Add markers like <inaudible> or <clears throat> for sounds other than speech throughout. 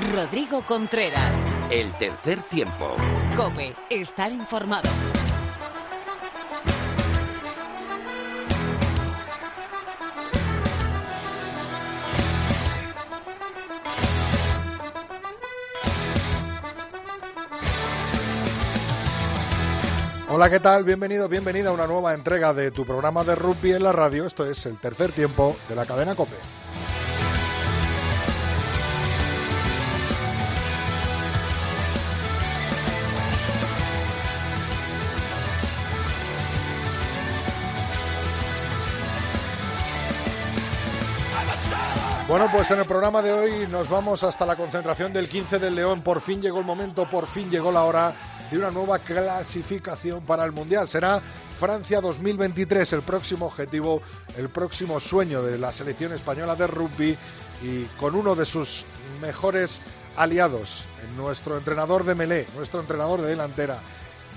Rodrigo Contreras. El tercer tiempo. Cope, estar informado. Hola, ¿qué tal? Bienvenido, bienvenida a una nueva entrega de tu programa de rugby en la radio. Esto es el tercer tiempo de la cadena Cope. Bueno, pues en el programa de hoy nos vamos hasta la concentración del 15 del León. Por fin llegó el momento, por fin llegó la hora de una nueva clasificación para el Mundial. Será Francia 2023 el próximo objetivo, el próximo sueño de la selección española de rugby y con uno de sus mejores aliados, nuestro entrenador de Melé, nuestro entrenador de delantera,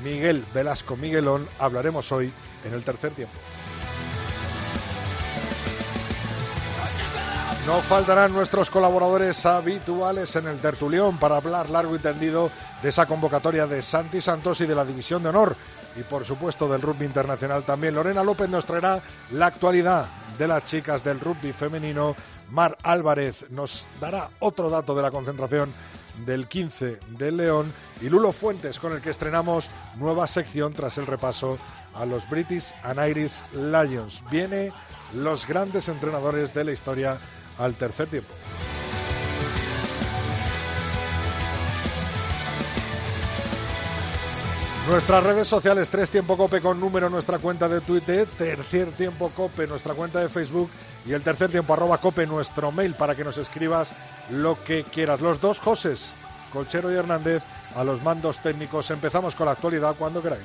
Miguel Velasco Miguelón, hablaremos hoy en el tercer tiempo. No faltarán nuestros colaboradores habituales en el tertulión para hablar largo y tendido de esa convocatoria de Santi Santos y de la División de Honor. Y por supuesto del rugby internacional también. Lorena López nos traerá la actualidad de las chicas del rugby femenino. Mar Álvarez nos dará otro dato de la concentración del 15 del León. Y Lulo Fuentes con el que estrenamos nueva sección tras el repaso a los British and Irish Lions. Viene los grandes entrenadores de la historia al tercer tiempo. Nuestras redes sociales, Tres Tiempo Cope con número, nuestra cuenta de Twitter, Tercer Tiempo Cope, nuestra cuenta de Facebook y el Tercer Tiempo arroba Cope, nuestro mail para que nos escribas lo que quieras. Los dos Joses, Colchero y Hernández, a los mandos técnicos. Empezamos con la actualidad cuando queráis.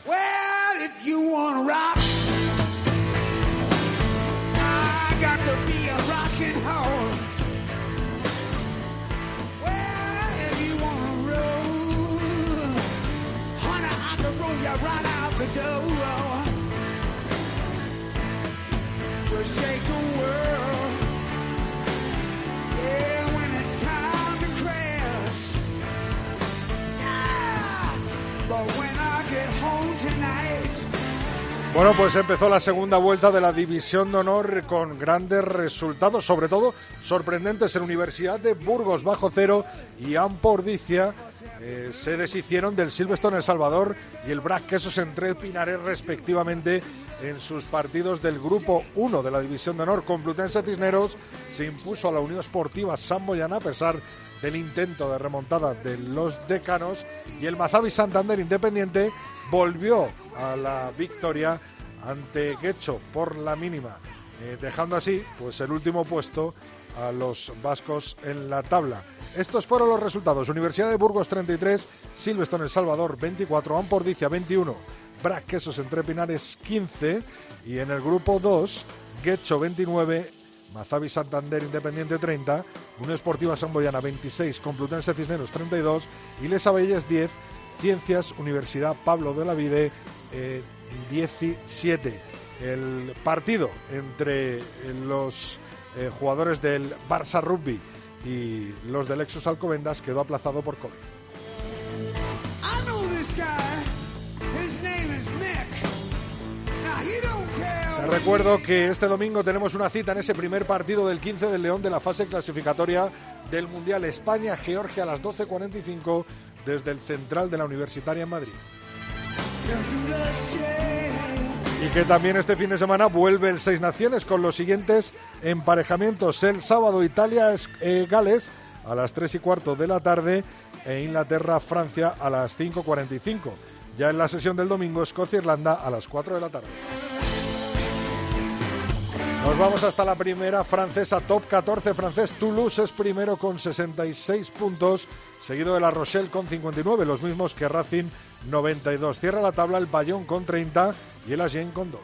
Bueno, pues empezó la segunda vuelta de la División de Honor con grandes resultados, sobre todo sorprendentes en Universidad de Burgos bajo cero y Ampordicia eh, se deshicieron del Silverstone El Salvador y el Brac Quesos entre Pinares respectivamente en sus partidos del Grupo 1 de la División de Honor. Complutense Cisneros se impuso a la Unión Esportiva San Boyana a pesar del intento de remontada de los decanos y el Mazavi Santander Independiente volvió a la victoria ante Guecho por la mínima, eh, dejando así pues el último puesto a los vascos en la tabla. Estos fueron los resultados. Universidad de Burgos 33, Silveston El Salvador 24, Ampordicia 21, Brac Quesos Entre Pinares 15 y en el grupo 2, Guecho 29, Mazavi Santander Independiente 30, Unión Esportiva Samboyana 26, Complutense Cisneros 32 y Les Abelles 10, Ciencias Universidad Pablo de la Vide 17. Eh, el partido entre los eh, jugadores del Barça Rugby y los del Lexus Alcobendas quedó aplazado por COVID. Te recuerdo que este domingo tenemos una cita en ese primer partido del 15 del León de la fase clasificatoria del Mundial. España-Georgia a las 12.45 desde el Central de la Universitaria en Madrid. Y que también este fin de semana vuelve el Seis Naciones con los siguientes emparejamientos. El sábado Italia-Gales eh, a las 3 y cuarto de la tarde e Inglaterra-Francia a las 5.45. Ya en la sesión del domingo Escocia-Irlanda a las 4 de la tarde. Nos vamos hasta la primera francesa, top 14 francés. Toulouse es primero con 66 puntos, seguido de La Rochelle con 59, los mismos que Racing 92. Cierra la tabla el Bayón con 30 y el Agen con 2.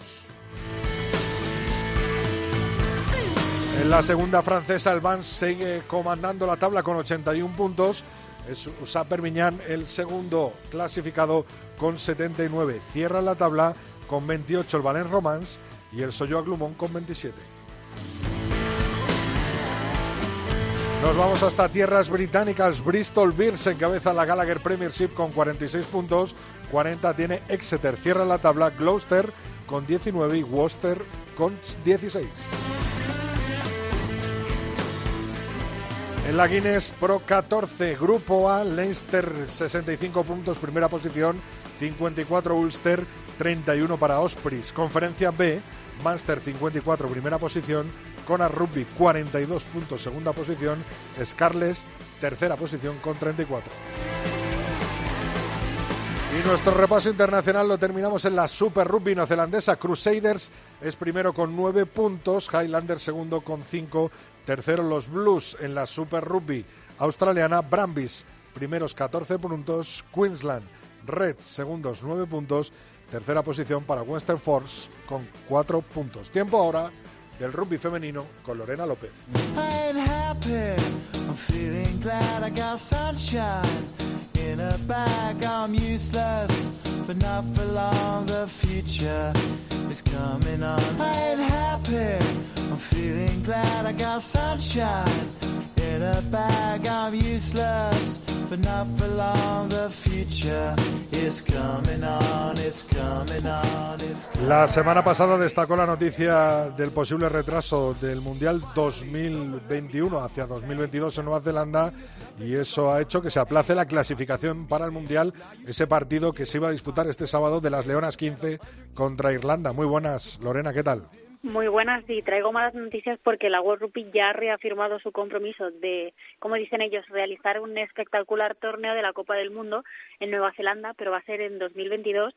En la segunda francesa, el Vans sigue comandando la tabla con 81 puntos. Es Usa Permiñán el segundo clasificado con 79. Cierra la tabla con 28 el Valence Romance y el Soyo Glumón con 27. Nos vamos hasta tierras británicas. Bristol Bears encabeza la Gallagher Premiership con 46 puntos. 40 tiene Exeter. Cierra la tabla Gloucester con 19 y Worcester con 16. En la Guinness Pro 14, Grupo A, Leinster 65 puntos, primera posición, 54 Ulster, 31 para Ospreys. Conferencia B, Munster 54, primera posición, Cona Rugby 42 puntos, segunda posición, Scarlets tercera posición con 34. Y nuestro repaso internacional lo terminamos en la Super Rugby neozelandesa. Crusaders es primero con 9 puntos, Highlanders segundo con 5, tercero los Blues en la Super Rugby australiana, Brambis primeros 14 puntos, Queensland Reds segundos 9 puntos, tercera posición para Western Force con 4 puntos. Tiempo ahora del rugby femenino con Lorena López. La semana pasada destacó la noticia del posible retraso del Mundial 2021 hacia 2022 en Nueva Zelanda y eso ha hecho que se aplace la clasificación para el Mundial, ese partido que se iba a disputar este sábado de las Leonas 15 contra Irlanda. Muy buenas, Lorena, ¿qué tal? Muy buenas y traigo malas noticias porque la World Rugby ya ha reafirmado su compromiso de, como dicen ellos, realizar un espectacular torneo de la Copa del Mundo en Nueva Zelanda, pero va a ser en 2022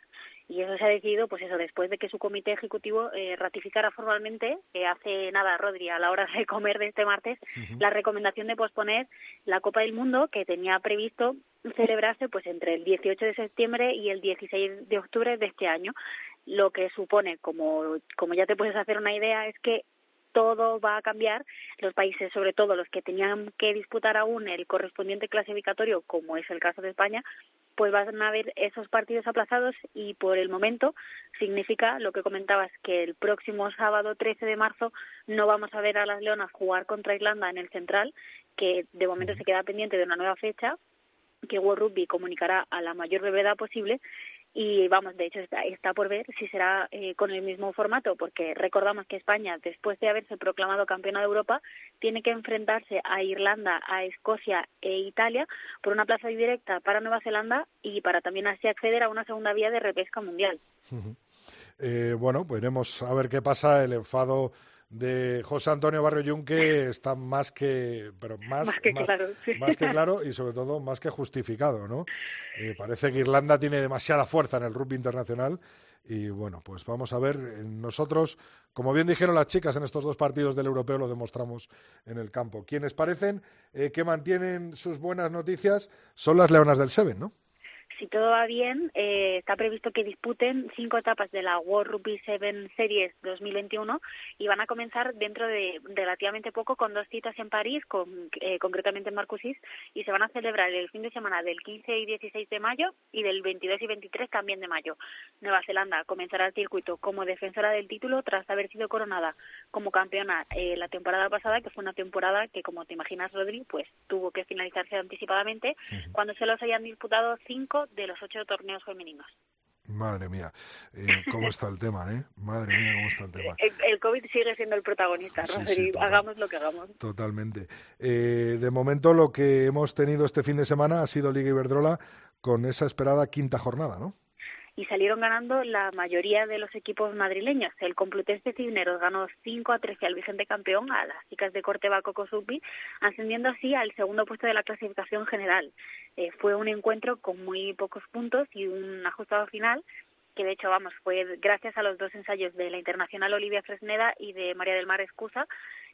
y eso se ha decidido, pues eso, después de que su comité ejecutivo eh, ratificara formalmente, que hace nada, Rodri, a la hora de comer de este martes, la recomendación de posponer la Copa del Mundo que tenía previsto celebrarse pues entre el 18 de septiembre y el 16 de octubre de este año. Lo que supone, como, como ya te puedes hacer una idea, es que todo va a cambiar. Los países, sobre todo los que tenían que disputar aún el correspondiente clasificatorio, como es el caso de España, pues van a haber esos partidos aplazados y por el momento significa lo que comentabas que el próximo sábado 13 de marzo no vamos a ver a las Leonas jugar contra Irlanda en el Central, que de momento se queda pendiente de una nueva fecha que World Rugby comunicará a la mayor brevedad posible y vamos, de hecho está, está por ver si será eh, con el mismo formato, porque recordamos que España, después de haberse proclamado campeona de Europa, tiene que enfrentarse a Irlanda, a Escocia e Italia por una plaza directa para Nueva Zelanda y para también así acceder a una segunda vía de repesca mundial. eh, bueno, pues veremos a ver qué pasa. El enfado de José Antonio Barrio Yunque está más que, pero más, más que claro, más que claro y sobre todo más que justificado, ¿no? Eh, parece que Irlanda tiene demasiada fuerza en el rugby internacional y bueno, pues vamos a ver nosotros, como bien dijeron las chicas en estos dos partidos del europeo, lo demostramos en el campo. Quienes parecen eh, que mantienen sus buenas noticias son las Leonas del Seven, ¿no? Si todo va bien, eh, está previsto que disputen cinco etapas de la World Rugby Seven Series 2021 y van a comenzar dentro de relativamente poco con dos citas en París, con, eh, concretamente en Marcoussis, y se van a celebrar el fin de semana del 15 y 16 de mayo y del 22 y 23 también de mayo. Nueva Zelanda comenzará el circuito como defensora del título tras haber sido coronada como campeona eh, la temporada pasada, que fue una temporada que, como te imaginas, Rodri, pues tuvo que finalizarse anticipadamente cuando se los hayan disputado cinco de los ocho torneos femeninos. Madre mía, eh, ¿cómo <laughs> está el tema, eh? Madre mía, ¿cómo está el tema? El, COVID sigue siendo el protagonista, ¿no? hagamos lo que hagamos. Totalmente. Eh, de momento, lo que hemos tenido este fin de semana ha sido Liga Iberdrola con esa esperada quinta jornada, ¿no? Y salieron ganando la mayoría de los equipos madrileños. El Complutense Cisneros ganó 5 a 13 al vigente campeón, a las chicas de Corteva Cocosupi, ascendiendo así al segundo puesto de la clasificación general. Eh, fue un encuentro con muy pocos puntos y un ajustado final que de hecho, vamos, fue gracias a los dos ensayos de la internacional Olivia Fresneda y de María del Mar Escusa,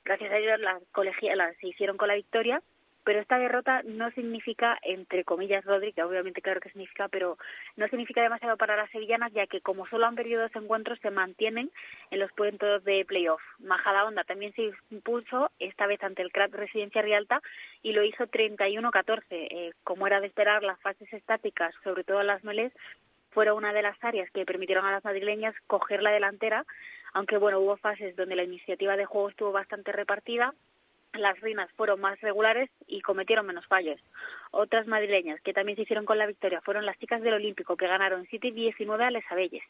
gracias a ellos las colegialas se hicieron con la victoria pero esta derrota no significa, entre comillas, Rodri, que obviamente claro que significa, pero no significa demasiado para las sevillanas, ya que como solo han perdido dos encuentros, se mantienen en los puestos de playoff. Majada Onda también se impuso, esta vez ante el CRAT Residencia Rialta, y lo hizo 31-14. Eh, como era de esperar, las fases estáticas, sobre todo las meles, fueron una de las áreas que permitieron a las madrileñas coger la delantera, aunque bueno, hubo fases donde la iniciativa de juego estuvo bastante repartida, las reinas fueron más regulares y cometieron menos fallos. Otras madrileñas que también se hicieron con la victoria fueron las chicas del Olímpico, que ganaron 7 y 19 a Les Abelles.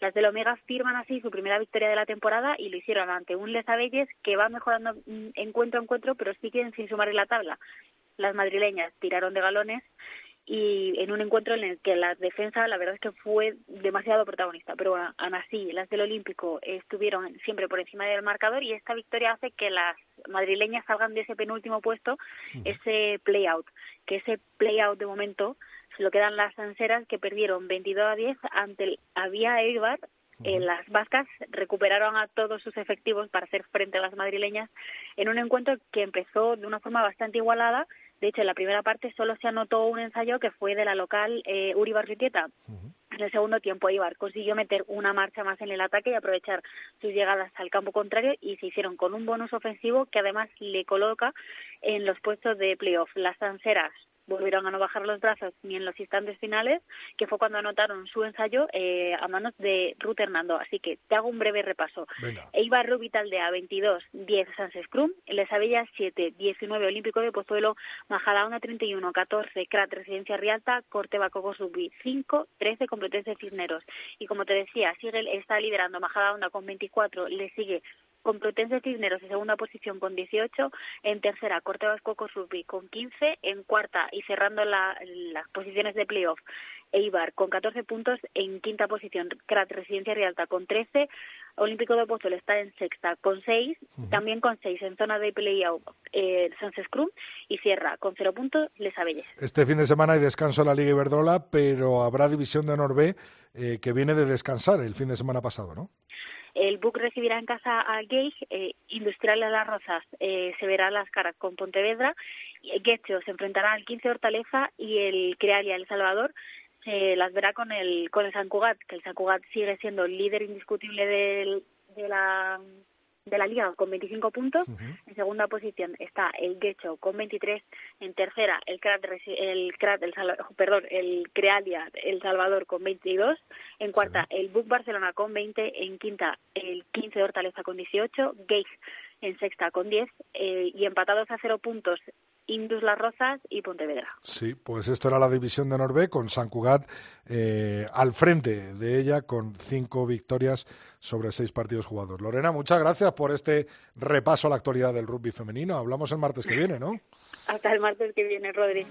Las del Omega firman así su primera victoria de la temporada y lo hicieron ante un Les Abelles que va mejorando mm, encuentro a encuentro, pero siguen sin sumar en la tabla. Las madrileñas tiraron de galones y en un encuentro en el que la defensa la verdad es que fue demasiado protagonista pero bueno, aún así las del Olímpico estuvieron siempre por encima del marcador y esta victoria hace que las madrileñas salgan de ese penúltimo puesto ese play out que ese play out de momento se lo quedan las anseras que perdieron 22 a 10 ante el Avia Eibar eh, las vascas recuperaron a todos sus efectivos para hacer frente a las madrileñas en un encuentro que empezó de una forma bastante igualada de hecho, en la primera parte solo se anotó un ensayo que fue de la local eh, Uri Barritieta. En el segundo tiempo, Ibar consiguió meter una marcha más en el ataque y aprovechar sus llegadas al campo contrario y se hicieron con un bonus ofensivo que además le coloca en los puestos de playoff. Las anseras volvieron a no bajar los brazos ni en los instantes finales, que fue cuando anotaron su ensayo eh, a manos de Ruth Hernando. Así que te hago un breve repaso. Eibar Rubital de A22, 10 Sans Scrum, Les Abellas 7, 19 Olímpico de Pozuelo, Majadahonda 31, 14 Crat Residencia Rialta, Corteva Subi 5, 13 Complutense Cisneros. Y como te decía, Sigel está liderando Majadahonda con 24, le sigue Complutense Cisneros en segunda posición con 18, en tercera Corte Vasco Rugby con 15, en cuarta y cerrando las posiciones de playoff Eibar con 14 puntos, en quinta posición Crat Residencia Rialta con 13, Olímpico de Pozuelo está en sexta con 6, también con 6 en zona de playoff eh, Sans Scrum y cierra con 0 puntos Les Abelles. Este fin de semana hay descanso en la Liga Iberdrola, pero habrá división de Honor B eh, que viene de descansar el fin de semana pasado, ¿no? El BUC recibirá en casa a Geig, eh, Industrial de las Rozas eh, se verá las caras con Pontevedra, Getxo se enfrentará al 15 Hortaleza y el Crealia El Salvador se las verá con el con el San Cugat, que el San Cugat sigue siendo el líder indiscutible del, de la de la liga con 25 puntos. En segunda posición está el Guecho con 23. En tercera el Crat, el, Crat, el perdón, el Crealia El Salvador con 22. En cuarta el Buc Barcelona con 20. En quinta el 15 de Hortaleza con 18. Geig en sexta con 10. Eh, y empatados a cero puntos Indus Las Rozas y Pontevedra. Sí, pues esto era la división de Norbe con San Cugat eh, al frente de ella con cinco victorias sobre seis partidos jugados. Lorena, muchas gracias por este repaso a la actualidad del rugby femenino. Hablamos el martes que viene, ¿no? <laughs> Hasta el martes que viene, Rodri.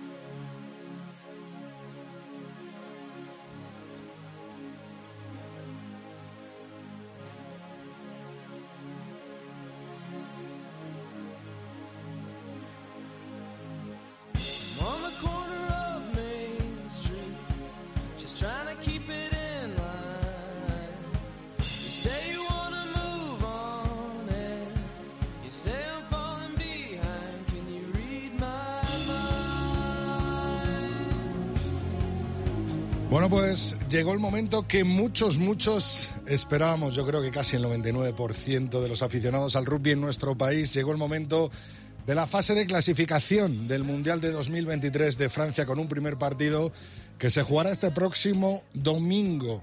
Bueno, pues llegó el momento que muchos, muchos esperábamos, yo creo que casi el 99% de los aficionados al rugby en nuestro país, llegó el momento de la fase de clasificación del Mundial de 2023 de Francia con un primer partido que se jugará este próximo domingo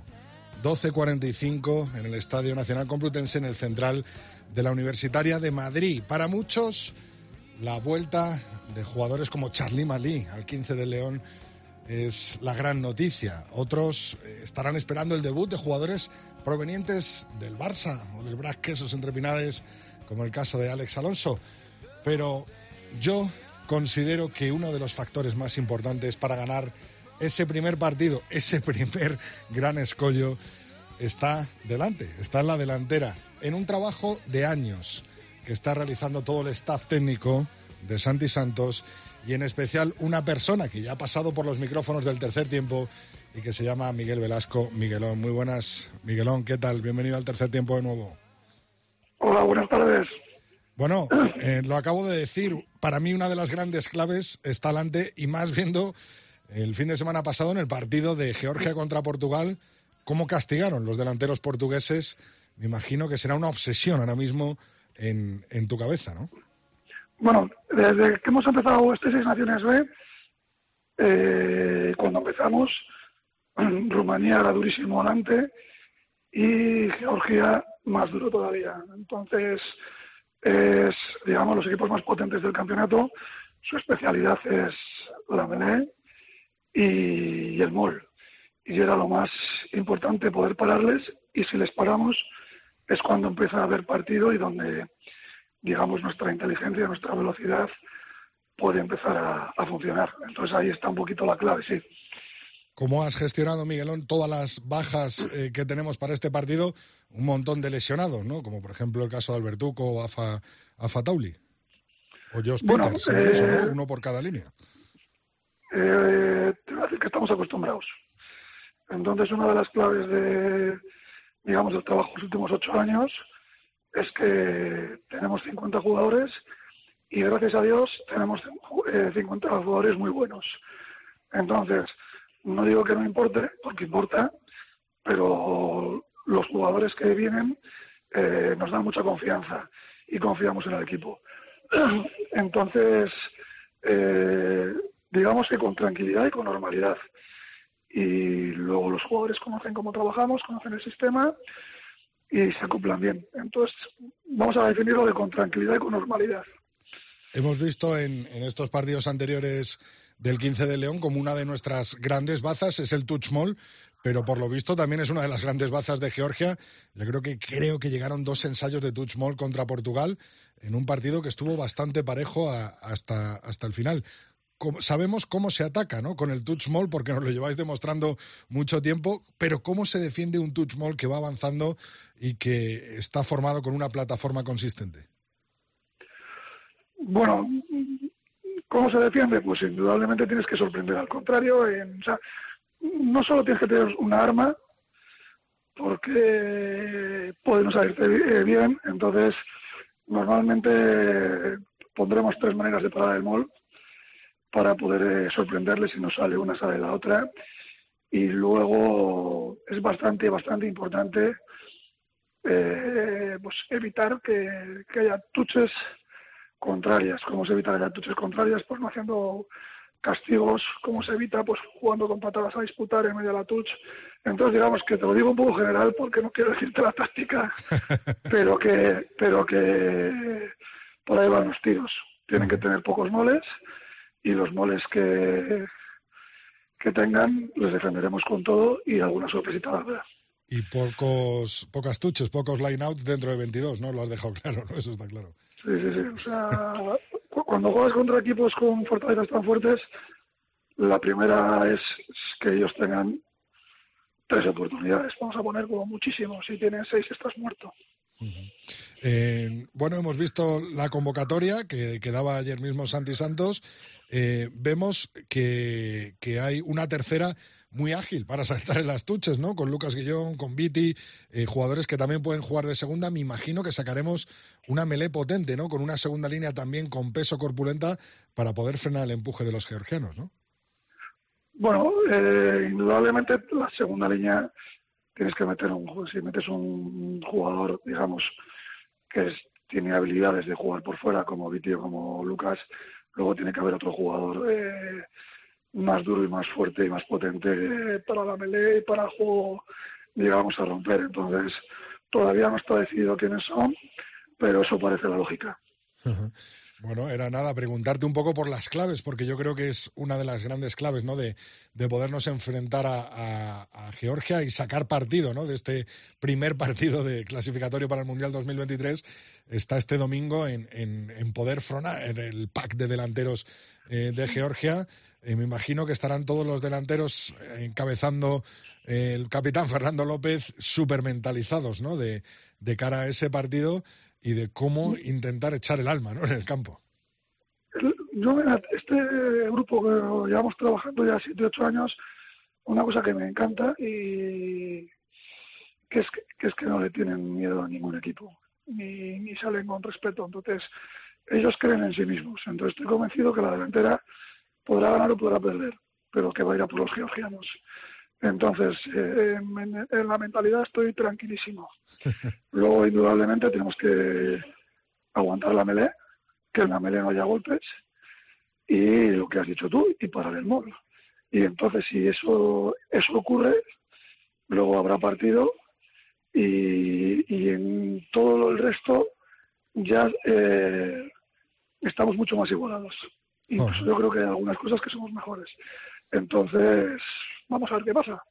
12.45 en el Estadio Nacional Complutense en el central de la Universitaria de Madrid. Para muchos, la vuelta de jugadores como Charlie Malí al 15 de León es la gran noticia. Otros eh, estarán esperando el debut de jugadores provenientes del Barça o del Brac Quesos entre Pinades, como el caso de Alex Alonso. Pero yo considero que uno de los factores más importantes para ganar ese primer partido, <laughs> ese primer gran escollo, está delante, está en la delantera, en un trabajo de años que está realizando todo el staff técnico de Santi Santos y en especial una persona que ya ha pasado por los micrófonos del tercer tiempo y que se llama Miguel Velasco. Miguelón, muy buenas. Miguelón, ¿qué tal? Bienvenido al tercer tiempo de nuevo. Hola, buenas tardes. Bueno, <clears throat> eh, lo acabo de decir, para mí una de las grandes claves está delante y más viendo el fin de semana pasado en el partido de Georgia contra Portugal, cómo castigaron los delanteros portugueses. Me imagino que será una obsesión ahora mismo en, en tu cabeza, ¿no? Bueno, desde que hemos empezado este Seis Naciones B, eh, cuando empezamos, <clears throat> Rumanía era durísimo delante y Georgia más duro todavía. Entonces, es, digamos, los equipos más potentes del campeonato. Su especialidad es la melee y, el mol. Y era lo más importante poder pararles y si les paramos es cuando empieza a haber partido y donde, digamos, nuestra inteligencia, nuestra velocidad puede empezar a, funcionar. Entonces ahí está un poquito la clave, sí. ¿Cómo has gestionado, Miguelón, todas las bajas eh, que tenemos para este partido? Un montón de lesionados, ¿no? Como por ejemplo el caso de Albertuco o Afa, Afa Tauli. O Josh Peters, eh, uno por cada línea. Eh, te voy a decir que estamos acostumbrados. Entonces, una de las claves de, digamos, del trabajo de los últimos ocho años es que tenemos 50 jugadores y gracias a Dios tenemos 50 jugadores muy buenos. Entonces, no digo que no importe, porque importa, pero los jugadores que vienen eh, nos dan mucha confianza y confiamos en el equipo. <clears throat> Entonces, eh, digamos que con tranquilidad y con normalidad. Y luego los jugadores conocen cómo trabajamos, conocen el sistema y se acoplan bien. Entonces, vamos a definirlo de con tranquilidad y con normalidad. Hemos visto en, en estos partidos anteriores del 15 de León como una de nuestras grandes bazas es el Touchmol, pero por lo visto también es una de las grandes bazas de Georgia. Yo creo que creo que llegaron dos ensayos de Touchmol contra Portugal en un partido que estuvo bastante parejo hasta, hasta el final. Sabemos cómo se ataca, ¿no? Con el Touchmol porque nos lo lleváis demostrando mucho tiempo, pero cómo se defiende un Touchmol que va avanzando y que está formado con una plataforma consistente. Bueno, ¿Cómo se defiende? Pues indudablemente tienes que sorprender al contrario. o sea, no solo tienes que tener una arma, porque puede no salirte eh, bien, entonces normalmente pondremos tres maneras de parar el mol para poder eh, sorprenderle si no sale una, sale la otra. Y luego es bastante, bastante importante eh, pues evitar que, que haya tuches contrarias. ¿Cómo se evita las tuches contrarias? Pues no haciendo castigos, ¿cómo se evita? Pues jugando con patadas a disputar en medio de la touch. Entonces, digamos que te lo digo un poco general porque no quiero decirte la táctica, <laughs> pero que, pero que por ahí van los tiros. Tienen que tener pocos moles y los moles que, que tengan les defenderemos con todo y alguna sorpresita la Y pocos, pocas tuches, pocos line-outs dentro de 22, ¿no? Lo has dejado <laughs> claro, ¿no? Eso está claro. Sí, sí, sí. O sea, cuando juegas contra equipos con fortalezas tan fuertes, la primera es que ellos tengan tres oportunidades. Vamos a poner como muchísimo. Si tienen seis, estás muerto. Eh, bueno, hemos visto la convocatoria que, que daba ayer mismo Santi Santos. Eh, vemos que, que hay una tercera muy ágil para saltar en las tuches, ¿no? Con Lucas Guillón, con Viti, eh, jugadores que también pueden jugar de segunda. Me imagino que sacaremos una melé potente, ¿no? Con una segunda línea también con peso corpulenta para poder frenar el empuje de los georgianos, ¿no? Bueno, eh, indudablemente la segunda línea tienes que meter un si metes un jugador, digamos, que tiene habilidades de jugar por fuera, como Viti o como Lucas, luego tiene que haber otro jugador. Eh, más duro y más fuerte y más potente para la melee y para el juego, digamos, a romper. Entonces, todavía no está decidido quiénes son, pero eso parece la lógica. Bueno, era nada, preguntarte un poco por las claves, porque yo creo que es una de las grandes claves, ¿no? De, de podernos enfrentar a, Georgia y sacar partido, ¿no? De este primer partido de clasificatorio para el Mundial 2023. Está este domingo en, en, poder fronar en el pack de delanteros eh, de Georgia. Eh, me imagino que estarán todos los delanteros eh, encabezando el capitán Fernando López súper mentalizados, ¿no? De, de cara a ese partido y de cómo intentar echar el alma ¿no? en el campo. Yo, este grupo que llevamos trabajando ya 7, 8 años, una cosa que me encanta y que es que, es que no le tienen miedo a ningún equipo, ni, ni salen con respeto. Entonces, ellos creen en sí mismos. Entonces, estoy convencido que la delantera podrá ganar o podrá perder, pero que va a ir a por los georgianos. Entonces, eh, en, la mentalidad estoy tranquilísimo. <laughs> Luego, indudablemente, tenemos que aguantar la melee, que en la melee no haya golpes, y lo que has dicho tú, y parar el mol. Y entonces, si eso, eso ocurre, luego habrá partido, y, y en todo el resto, ya eh, estamos mucho más igualados. Incluso yo creo que hay algunas cosas que somos mejores. Entonces, vamos a ver qué pasa.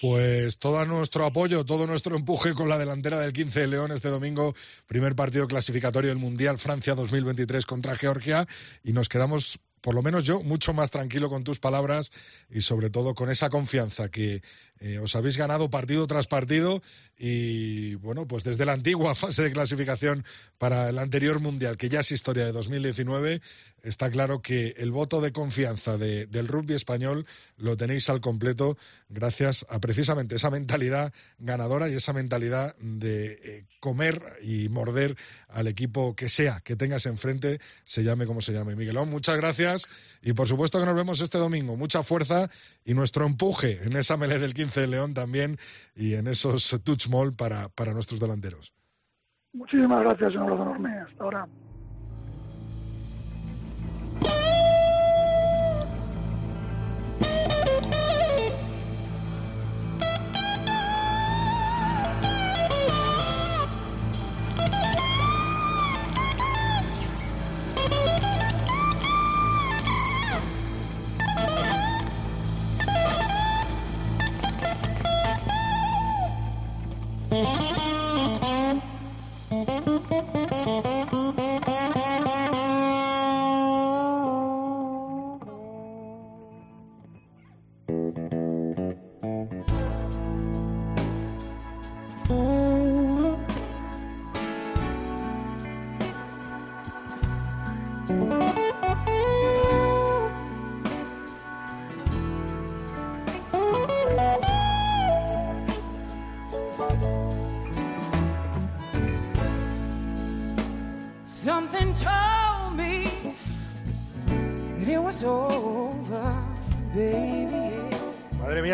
Pues todo nuestro apoyo, todo nuestro empuje con la delantera del 15 de León este domingo, primer partido clasificatorio del Mundial Francia 2023 contra Georgia y nos quedamos por lo menos yo, mucho más tranquilo con tus palabras y sobre todo con esa confianza que eh, os habéis ganado partido tras partido y bueno, pues desde la antigua <laughs> fase de clasificación para el anterior Mundial, que ya es historia de 2019, está claro que el voto de confianza del rugby español lo tenéis al completo gracias a precisamente esa mentalidad ganadora y esa mentalidad de eh, comer y morder al equipo que sea que tengas enfrente, se llame como se llame. Miguelón, muchas gracias y por supuesto que nos vemos este domingo. Mucha fuerza y nuestro empuje en esa melee del 15 de León también y en esos touch mall para, para nuestros delanteros. Muchísimas gracias, un abrazo enorme. Hasta ahora.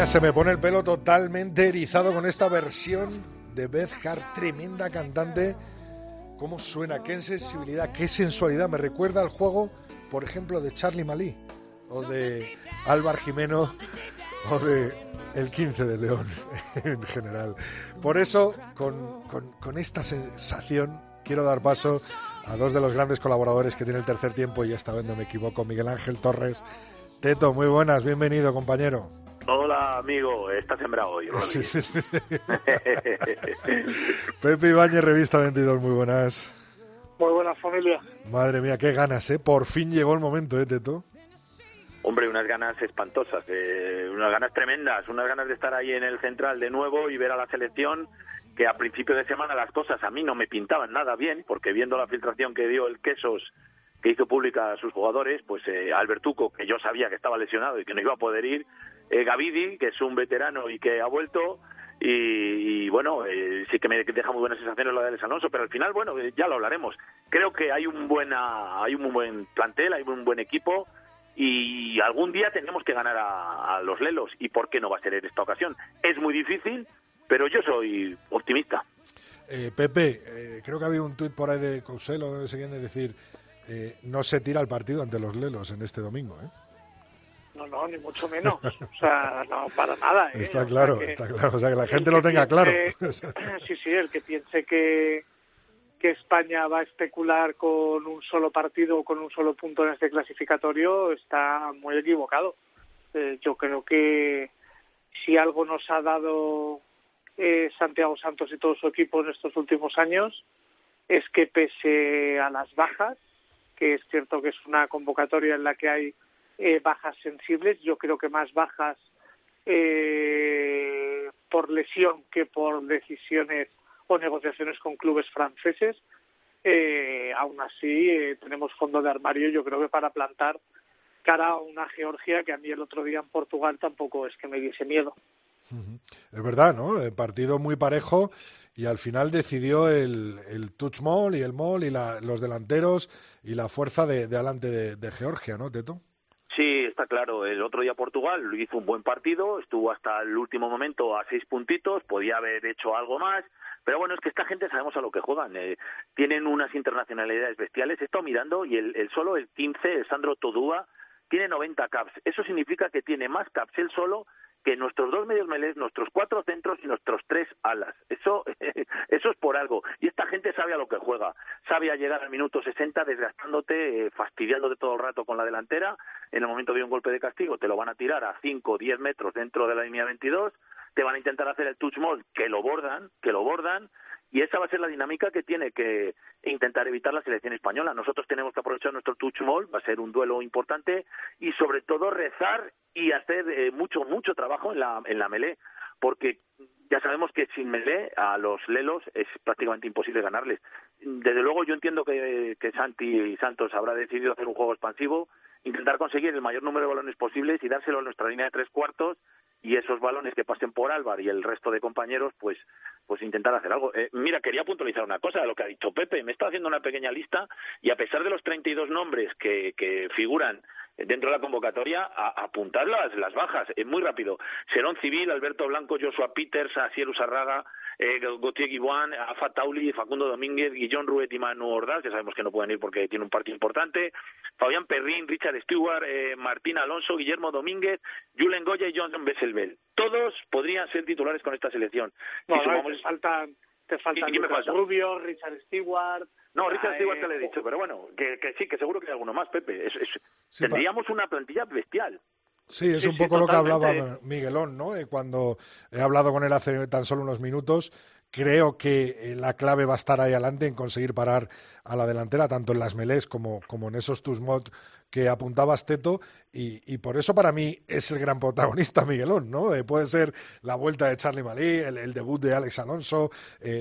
Se me pone el pelo totalmente erizado con esta versión de Beth Hart, tremenda cantante. ¿Cómo suena? ¿Qué sensibilidad? ¿Qué sensualidad? Me recuerda al juego, por ejemplo, de Charlie Malí, o de Álvar Jimeno, o de El 15 de León <laughs> en general. Por eso, con, con esta sensación, quiero dar paso a dos de los grandes colaboradores que tiene el tercer tiempo, y esta vez no me equivoco, Miguel Ángel Torres. Teto, muy buenas, bienvenido, compañero. Hola, amigo, estás sembrado hoy. Sí, sí, sí, <laughs> Pepe Ibañez, Revista 22, muy buenas. Muy buenas, familia. Madre mía, qué ganas, ¿eh? Por fin llegó el momento, ¿eh, Teto? Hombre, unas ganas espantosas, eh, unas ganas tremendas, unas ganas de estar ahí en el central de nuevo y ver a la selección que a principio de semana las cosas a mí no me pintaban nada bien, porque viendo la filtración que dio el Quesos, que hizo pública a sus jugadores, pues eh, Albertuco, que yo sabía que estaba lesionado y que no iba a poder ir, eh, Gavidi, que es un veterano y que ha vuelto, y, bueno, eh, sí que me deja muy buenas sensaciones lo de Alex Alonso, pero al final, bueno, eh, ya lo hablaremos. Creo que hay un, buena, hay un buen plantel, hay un buen equipo, y algún día tenemos que ganar a, los Lelos. ¿Y por qué no va a ser en esta ocasión? Es muy difícil, pero yo soy optimista. Eh, Pepe, eh, creo que había un tuit por ahí de Couselo, de decir, eh, no se tira el partido ante los Lelos en este domingo, ¿eh? No, no, ni mucho menos. O sea, no, para nada. ¿eh? Está claro, está claro. O sea, que la gente lo tenga claro. sí, sí, el que piense que, que España va a especular con un solo partido o con un solo punto en este clasificatorio está muy equivocado. Eh, yo creo que si algo nos ha dado eh, Santiago Santos y todo su equipo en estos últimos años es que pese a las bajas, que es cierto que es una convocatoria en la que hay eh, bajas sensibles, yo creo que más bajas eh, por lesión que por decisiones o negociaciones con clubes franceses, eh, aún así eh, tenemos fondo de armario yo creo que para plantar cara a una Georgia que a mí el otro día en Portugal tampoco es que me diese miedo. Es verdad, ¿no? El partido muy parejo y al final decidió el, el touch mall y el mall y la, los delanteros y la fuerza de, de adelante de, de, Georgia, ¿no, Teto? Sí, está claro. El otro día Portugal hizo un buen partido, estuvo hasta el último momento a seis puntitos, podía haber hecho algo más, pero bueno, es que esta gente sabemos a lo que juegan. Eh, tienen unas internacionalidades bestiales. He estado mirando y el, el solo, el 15, el Sandro Todúa, tiene 90 caps. Eso significa que tiene más caps él solo que nuestros dos medios melés, nuestros cuatro centros y nuestros tres alas. Eso, <laughs> eso es por algo. Y esta gente sabe a lo que juega. Sabe a llegar al minuto 60 desgastándote, eh, fastidiándote todo el rato con la delantera. En el momento de un golpe de castigo te lo van a tirar a 5 o 10 metros dentro de la línea 22. Te van a intentar hacer el touch mold que lo bordan, que lo bordan y esa va a ser la dinámica que tiene que intentar evitar la selección española. Nosotros tenemos que aprovechar nuestro touch mall, va a ser un duelo importante y sobre todo rezar y hacer eh, mucho mucho trabajo en la en la melé, porque ya sabemos que sin melé a los lelos es prácticamente imposible ganarles. Desde luego yo entiendo que, que Santi y Santos habrá decidido hacer un juego expansivo, intentar conseguir el mayor número de balones posibles y dárselo a nuestra línea de tres cuartos y esos balones que pasen por Álvar y el resto de compañeros, pues, pues intentar hacer algo. Eh, mira, quería puntualizar una cosa, lo que ha dicho Pepe. Me está haciendo una pequeña lista y a pesar de los 32 nombres que, que figuran dentro de la convocatoria, a, apuntar las, las bajas. Es muy rápido. Serón Civil, Alberto Blanco, Joshua Peters, Asier Usarraga, eh, Gautier Guibuán, Afa Tauli, Facundo Domínguez, Guillón Ruet y Manu Ordaz, ya sabemos que no pueden ir porque tiene un partido importante, Fabián Perrín, Richard Stewart, eh, Martín Alonso, Guillermo Domínguez, Julen Goya y John Besselbel. Todos podrían ser titulares con esta selección. No, te faltan, te faltan Rubio, Richard Stewart... No, Richard Stewart te lo he dicho, pero bueno, que, que sí, que seguro que hay alguno más, Pepe. Es, tendríamos una plantilla bestial. Sí, es un poco lo que hablaba Miguelón, ¿no? Eh, cuando he hablado con él hace tan solo unos minutos, creo que eh, la clave va a estar ahí adelante en conseguir parar a la delantera, tanto en las melés como, como en esos Tusmod que apuntabas, Teto, y, por eso para mí es el gran protagonista Miguelón, ¿no? Eh, puede ser la vuelta de Charlie Malí, el, debut de Alex Alonso,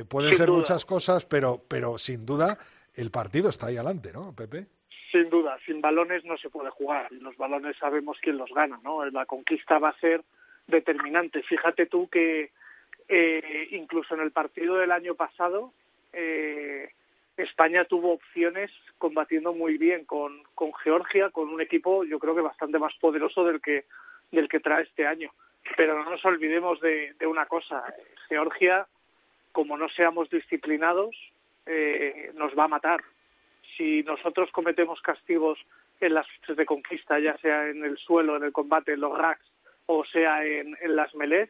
pueden ser muchas cosas, pero, pero sin duda el partido está ahí adelante, ¿no, Pepe? Sin duda, sin balones no se puede jugar. y Los balones sabemos quién los gana, ¿no? La conquista va a ser determinante. Fíjate tú que eh, incluso en el partido del año pasado eh, España tuvo opciones combatiendo muy bien con, con Georgia, con un equipo yo creo que bastante más poderoso del que del que trae este año. Pero no nos olvidemos de, una cosa: Georgia, como no seamos disciplinados, eh, nos va a matar si nosotros cometemos castigos en las fases de conquista, ya sea en el suelo, en el combate, en los racks, o sea en, las melés,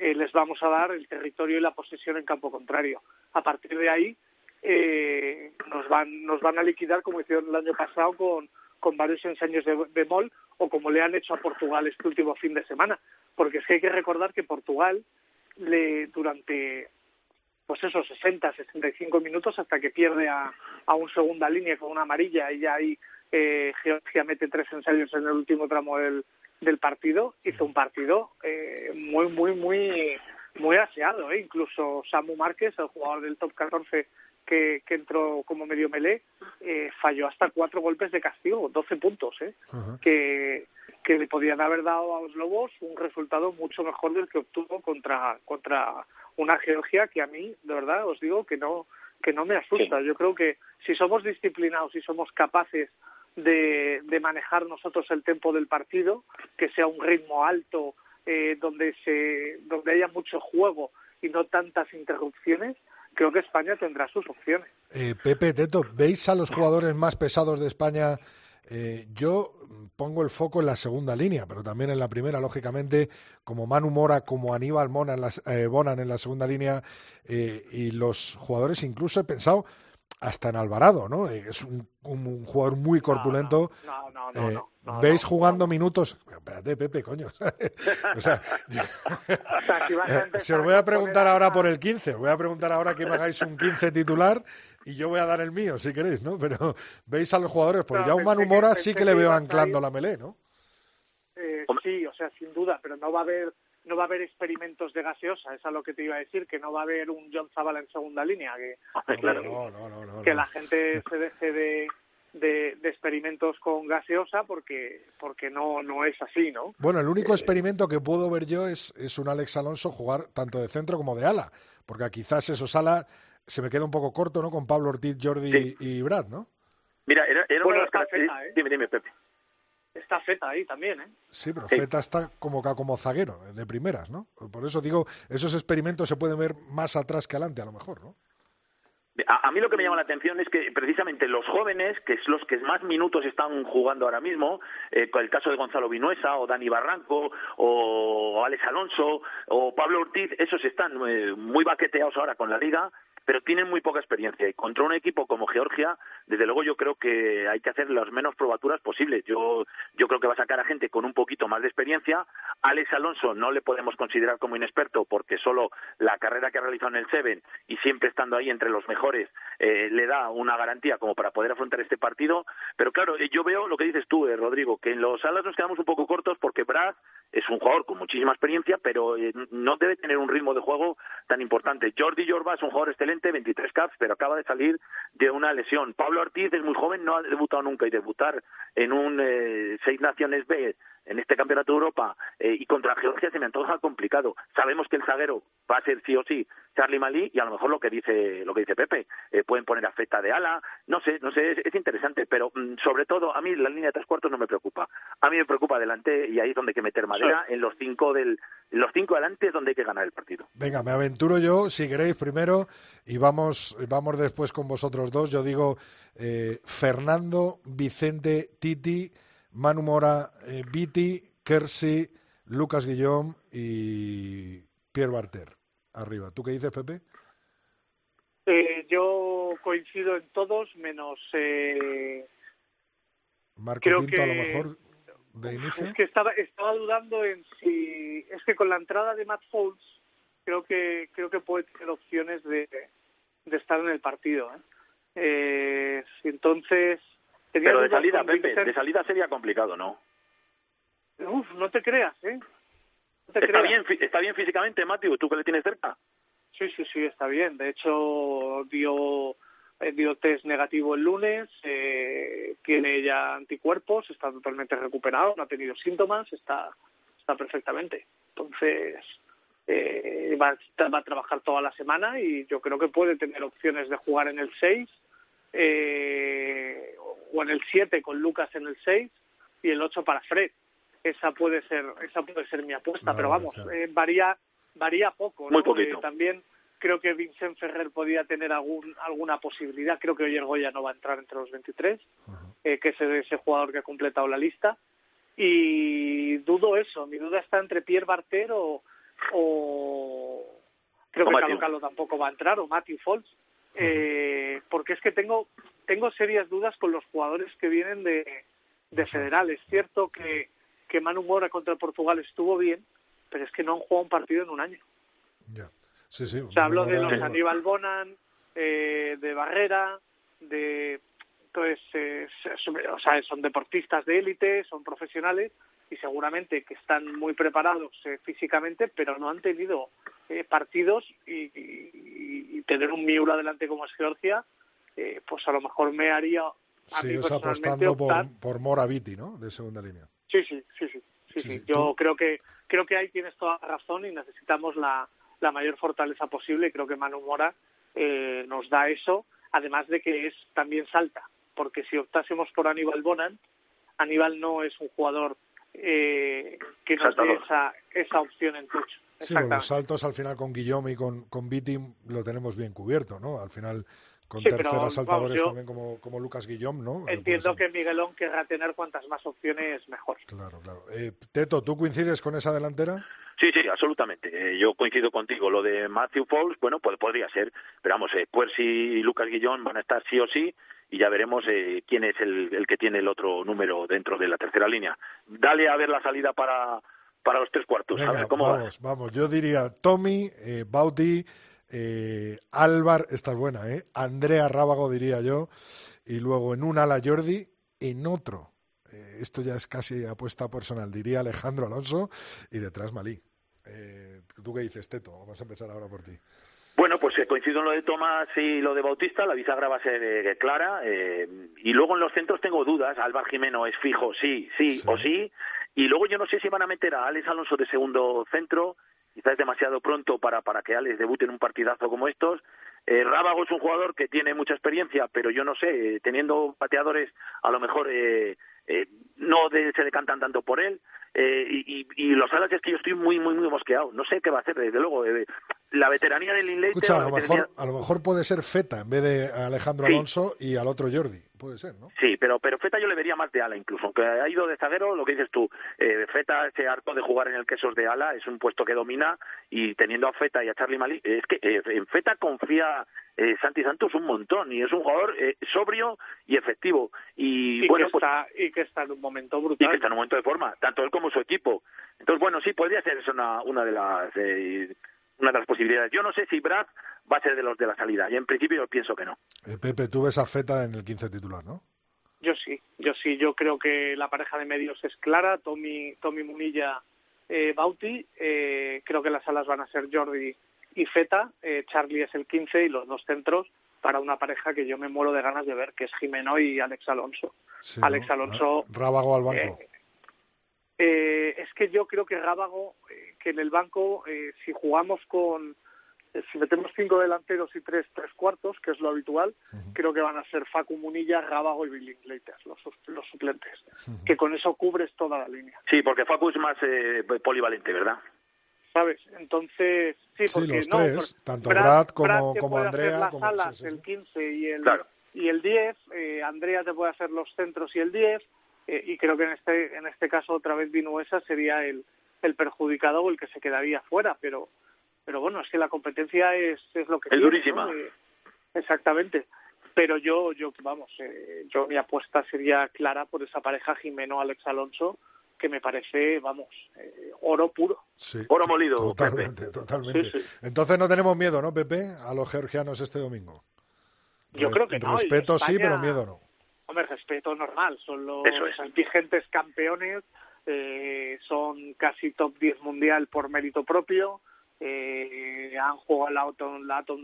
eh, les vamos a dar el territorio y la posesión en campo contrario. A partir de ahí eh, nos van nos van a liquidar como hicieron el año pasado con, con varios ensayos de, de mol o como le han hecho a Portugal este último fin de semana. Porque es que hay que recordar que Portugal le durante pues esos 60, 65 minutos hasta que pierde a, a un segunda línea con una amarilla y ya ahí eh, Georgia mete tres ensayos en el último tramo del, del partido. Hizo un partido eh, muy, muy, muy, muy aseado. ¿eh? Incluso Samu Márquez, el jugador del top 14 que, que entró como medio melé, eh, falló hasta cuatro golpes de castigo, 12 puntos, ¿eh? que, que le podían haber dado a los Lobos un resultado mucho mejor del que obtuvo contra, contra una Georgia que a mí, de verdad, os digo que no que no me asusta. Yo creo que si somos disciplinados y somos capaces de, manejar nosotros el tiempo del partido, que sea un ritmo alto, eh, donde se donde haya mucho juego y no tantas interrupciones, creo que España tendrá sus opciones. Eh, Pepe, Teto, ¿veis a los jugadores más pesados de España eh, yo pongo el foco en la segunda línea, pero también en la primera, lógicamente, como Manu Mora, como Aníbal Mona en eh, Bonan en la segunda línea, eh, y los jugadores, incluso he pensado hasta en Alvarado, ¿no? es un, jugador muy corpulento. No, no, no, ¿Veis jugando minutos? Espérate, Pepe, coño. <laughs> <laughs> o sea, si, os voy a preguntar ahora por el 15, os voy a preguntar ahora que me hagáis un 15 titular y yo voy a dar el mío, si queréis, ¿no? Pero veis a los jugadores, porque ya un Manu Mora sí que le veo anclando la melé, ¿no? Eh, sí, o sea, sin duda, pero no va a haber no va a haber experimentos de gaseosa, es a lo que te iba a decir, que no va a haber un John Zavala en segunda línea, que, que la gente se deje de, de, experimentos con gaseosa porque porque no no es así, ¿no? Bueno, el único eh, experimento que puedo ver yo es, es un Alex Alonso jugar tanto de centro como de ala, porque quizás eso sala se me queda un poco corto, ¿no? Con Pablo Ortiz, Jordi y Brad, ¿no? Mira, era, era bueno, está Feta, ¿eh? Dime, dime, Pepe. Está Feta ahí también, ¿eh? Sí, pero Feta está como, como zaguero, de primeras, ¿no? Por eso digo, esos experimentos se pueden ver más atrás que adelante, a lo mejor, ¿no? A, mí lo que me llama la atención es que precisamente los jóvenes, que es los que más minutos están jugando ahora mismo, eh, con el caso de Gonzalo Vinuesa o Dani Barranco o Alex Alonso o Pablo Ortiz, esos están eh, muy baqueteados ahora con la liga pero tienen muy poca experiencia y contra un equipo como Georgia, desde luego yo creo que hay que hacer las menos probaturas posibles. Yo, yo creo que va a sacar a gente con un poquito más de experiencia. Alex Alonso no le podemos considerar como inexperto porque solo la carrera que ha realizado en el Seven y siempre estando ahí entre los mejores eh, le da una garantía como para poder afrontar este partido. Pero claro, eh, yo veo lo que dices tú, eh, Rodrigo, que en los alas nos quedamos un poco cortos porque Brad es un jugador con muchísima experiencia, pero no debe tener un ritmo de juego tan importante. Jordi Jorba es un jugador excelente 23 caps, pero acaba de salir de una lesión. Pablo Ortiz es muy joven, no ha debutado nunca y debutar en un eh, Seis Naciones B en este Campeonato de Europa eh, y contra Georgia se me antoja complicado. Sabemos que el zaguero va a ser sí o sí Charlie Malí y a lo mejor lo que dice lo que dice Pepe eh, pueden poner a Feta de ala, no sé, no sé, es, interesante, pero mm, sobre todo a mí la línea de tres cuartos no me preocupa. A mí me preocupa adelante y ahí es donde hay que meter madera en los cinco del los cinco adelante es donde hay que ganar el partido. Venga, me aventuro yo, si queréis primero y vamos vamos después con vosotros dos. Yo digo eh, Fernando, Vicente, Titi Manu Mora, eh, Viti, Kersi, Lucas Guillón y Pierre Barter. Arriba. ¿Tú qué dices, Pepe? Eh, yo coincido en todos, menos. Eh, Marco creo Pinto, que, a lo mejor, de inicio. Es que estaba, estaba dudando en si. Es que con la entrada de Matt Holtz, creo que, creo que puede tener opciones de, de estar en el partido. ¿eh? Eh, entonces, pero de salida, Pepe, de salida sería complicado, ¿no? Uf, no te creas, ¿eh? está, Bien, está bien físicamente, Matthew, ¿tú que le tienes cerca? Sí, sí, sí, está bien. De hecho, dio, eh, dio test negativo el lunes, eh, tiene ya anticuerpos, está totalmente recuperado, no ha tenido síntomas, está, está perfectamente. Entonces, eh, va, va a trabajar toda la semana y yo creo que puede tener opciones de jugar en el 6 eh, o en el 7 con Lucas en el 6 y el 8 para Fred. Esa puede ser esa puede ser mi apuesta, pero vamos, eh, varía varía poco. Muy poquito. Eh, también creo que Vincent Ferrer podía tener algún, alguna posibilidad. Creo que Oyer Goya no va a entrar entre los 23, eh, que es ese jugador que ha completado la lista. Y dudo eso. Mi duda está entre Pierre Barter o, creo que Carlos Calo tampoco va a entrar o Matthew Foltz. Eh, porque es que tengo tengo serias dudas con los jugadores que vienen de, de Federal. Es cierto que, que Manu Mora contra Portugal estuvo bien, pero es que no han jugado un partido en un año. Ya. Sí, sí. O sea, hablo de los Aníbal Bonan, eh, de Barrera, de entonces eh, o sea, son deportistas de élite, son profesionales y seguramente que están muy preparados eh, físicamente, pero no han tenido eh, partidos y, y, tener un Miura delante como es Georgia, eh, pues a lo mejor me haría a Sigues apostando por, por Moraviti, ¿no? De segunda línea. Sí, sí, sí, sí. sí, sí. Yo creo que creo que ahí tienes toda la razón y necesitamos la, la mayor fortaleza posible y creo que Manu Mora eh, nos da eso, además de que es también salta, porque si optásemos por Aníbal Bonan, Aníbal no es un jugador eh, que nos dé esa, esa opción en touch. Sí, los saltos al final con Guillaume y con, con lo tenemos bien cubierto, ¿no? Al final con terceros saltadores también como, como Lucas Guillaume, ¿no? Entiendo que Miguelón querrá tener cuantas más opciones mejor. Claro, claro. Eh, Teto, ¿tú coincides con esa delantera? Sí, sí, absolutamente. Eh, yo coincido contigo. Lo de Matthew Falls, bueno, pues podría ser. Pero vamos, eh, Puersi y Lucas Guillón van a estar sí o sí y ya veremos eh, quién es el, el que tiene el otro número dentro de la tercera línea. Dale a ver la salida para, para los tres cuartos. a ver cómo vamos, vamos. Yo diría Tommy, eh, Bauti, eh, Álvar, esta es buena, ¿eh? Andrea Rábago, diría yo. Y luego en un ala Jordi, en otro. Eh, esto ya es casi apuesta personal, diría Alejandro Alonso y detrás Malí. Eh, ¿Tú qué dices, Teto? Vamos a empezar ahora por ti. Bueno, pues eh, coincido en lo de Tomás y lo de Bautista, la bisagra va a ser eh, clara. Eh, y luego en los centros tengo dudas. Álvaro Jimeno es fijo, sí, sí, o sí. Y luego yo no sé si van a meter a Alex Alonso de segundo centro. Quizás es demasiado pronto para, para que Alex debute en un partidazo como estos. Eh, Rábago es un jugador que tiene mucha experiencia, pero yo no sé, teniendo pateadores a lo mejor eh, eh, no se decantan tanto por él. Eh, y, y, los alas es que yo estoy muy, muy, muy mosqueado. No sé qué va a hacer, desde luego. La veteranía del Linklater... Escucha, a lo, veteranía- mejor, a lo mejor puede ser Feta en vez de Alejandro Sí. Alonso y al otro Jordi. Puede ser, ¿no? Sí, pero, pero Feta yo le vería más de ala incluso, aunque ha ido de zaguero, lo que dices tú, eh, Feta se harto de jugar en el quesos de ala, es un puesto que domina y teniendo a Feta y a Charlie Mali, es que eh, en Feta confía eh, Santi Santos un montón y es un jugador eh, sobrio y efectivo y, y, bueno que pues está, y que está en un momento y brutal. que está en un momento de forma, tanto él como su equipo. Entonces, bueno, sí, podría ser eso una, una de las eh, una de las posibilidades. Yo no sé si Brad va a ser de los de la salida, y en principio yo pienso que no. Eh, Pepe, tú ves a Feta en el 15 titular, ¿no? Yo sí, yo sí, yo creo que la pareja de medios es clara, Tommy, Tommy Munilla, eh, Bauti, eh, creo que las alas van a ser Jordi y Feta, eh, Charlie es el 15 y los dos centros para una pareja que yo me muero de ganas de ver, que es Jimeno y Alex Alonso. Sí, Alex ¿no? Alonso, Rábago al banco. Eh, es que yo creo que Rábago, eh, que en el banco, eh, si jugamos con, eh, si metemos cinco delanteros y tres tres cuartos, que es lo habitual, creo que van a ser Facu Munilla, Rábago y Billy los, los suplentes. Que con eso cubres toda la línea, Sí, porque Facu es más eh, polivalente, ¿verdad? ¿sabes? Entonces, sí, Sí, porque los no, tres, por- tanto Brad como- te como puede hacer Andrea, las como- alas, sí, sí, el sí. 15 y el, Claro. y el 10, eh, Andrea te puede hacer los centros y el 10, eh, y creo que en este en este caso otra vez Vinuesa sería el, el perjudicado o el que se quedaría fuera, pero pero bueno, es que la competencia es, es lo que Es tiene, durísima. ¿no? Eh, exactamente. Pero yo, yo vamos, eh, yo mi apuesta sería clara por esa pareja Jimeno-Alex Alonso, que me parece, vamos, eh, oro puro. Sí, Oro molido, Totalmente, Pepe. totalmente. Sí, sí. Entonces no tenemos miedo, ¿no, Pepe? A los georgianos este domingo. Yo Re- creo que no, Respeto sí, pero miedo no. Hombre, respeto normal, son los es. vigentes campeones, eh, son casi top 10 mundial por mérito propio, eh, han jugado la, auto- la, auto-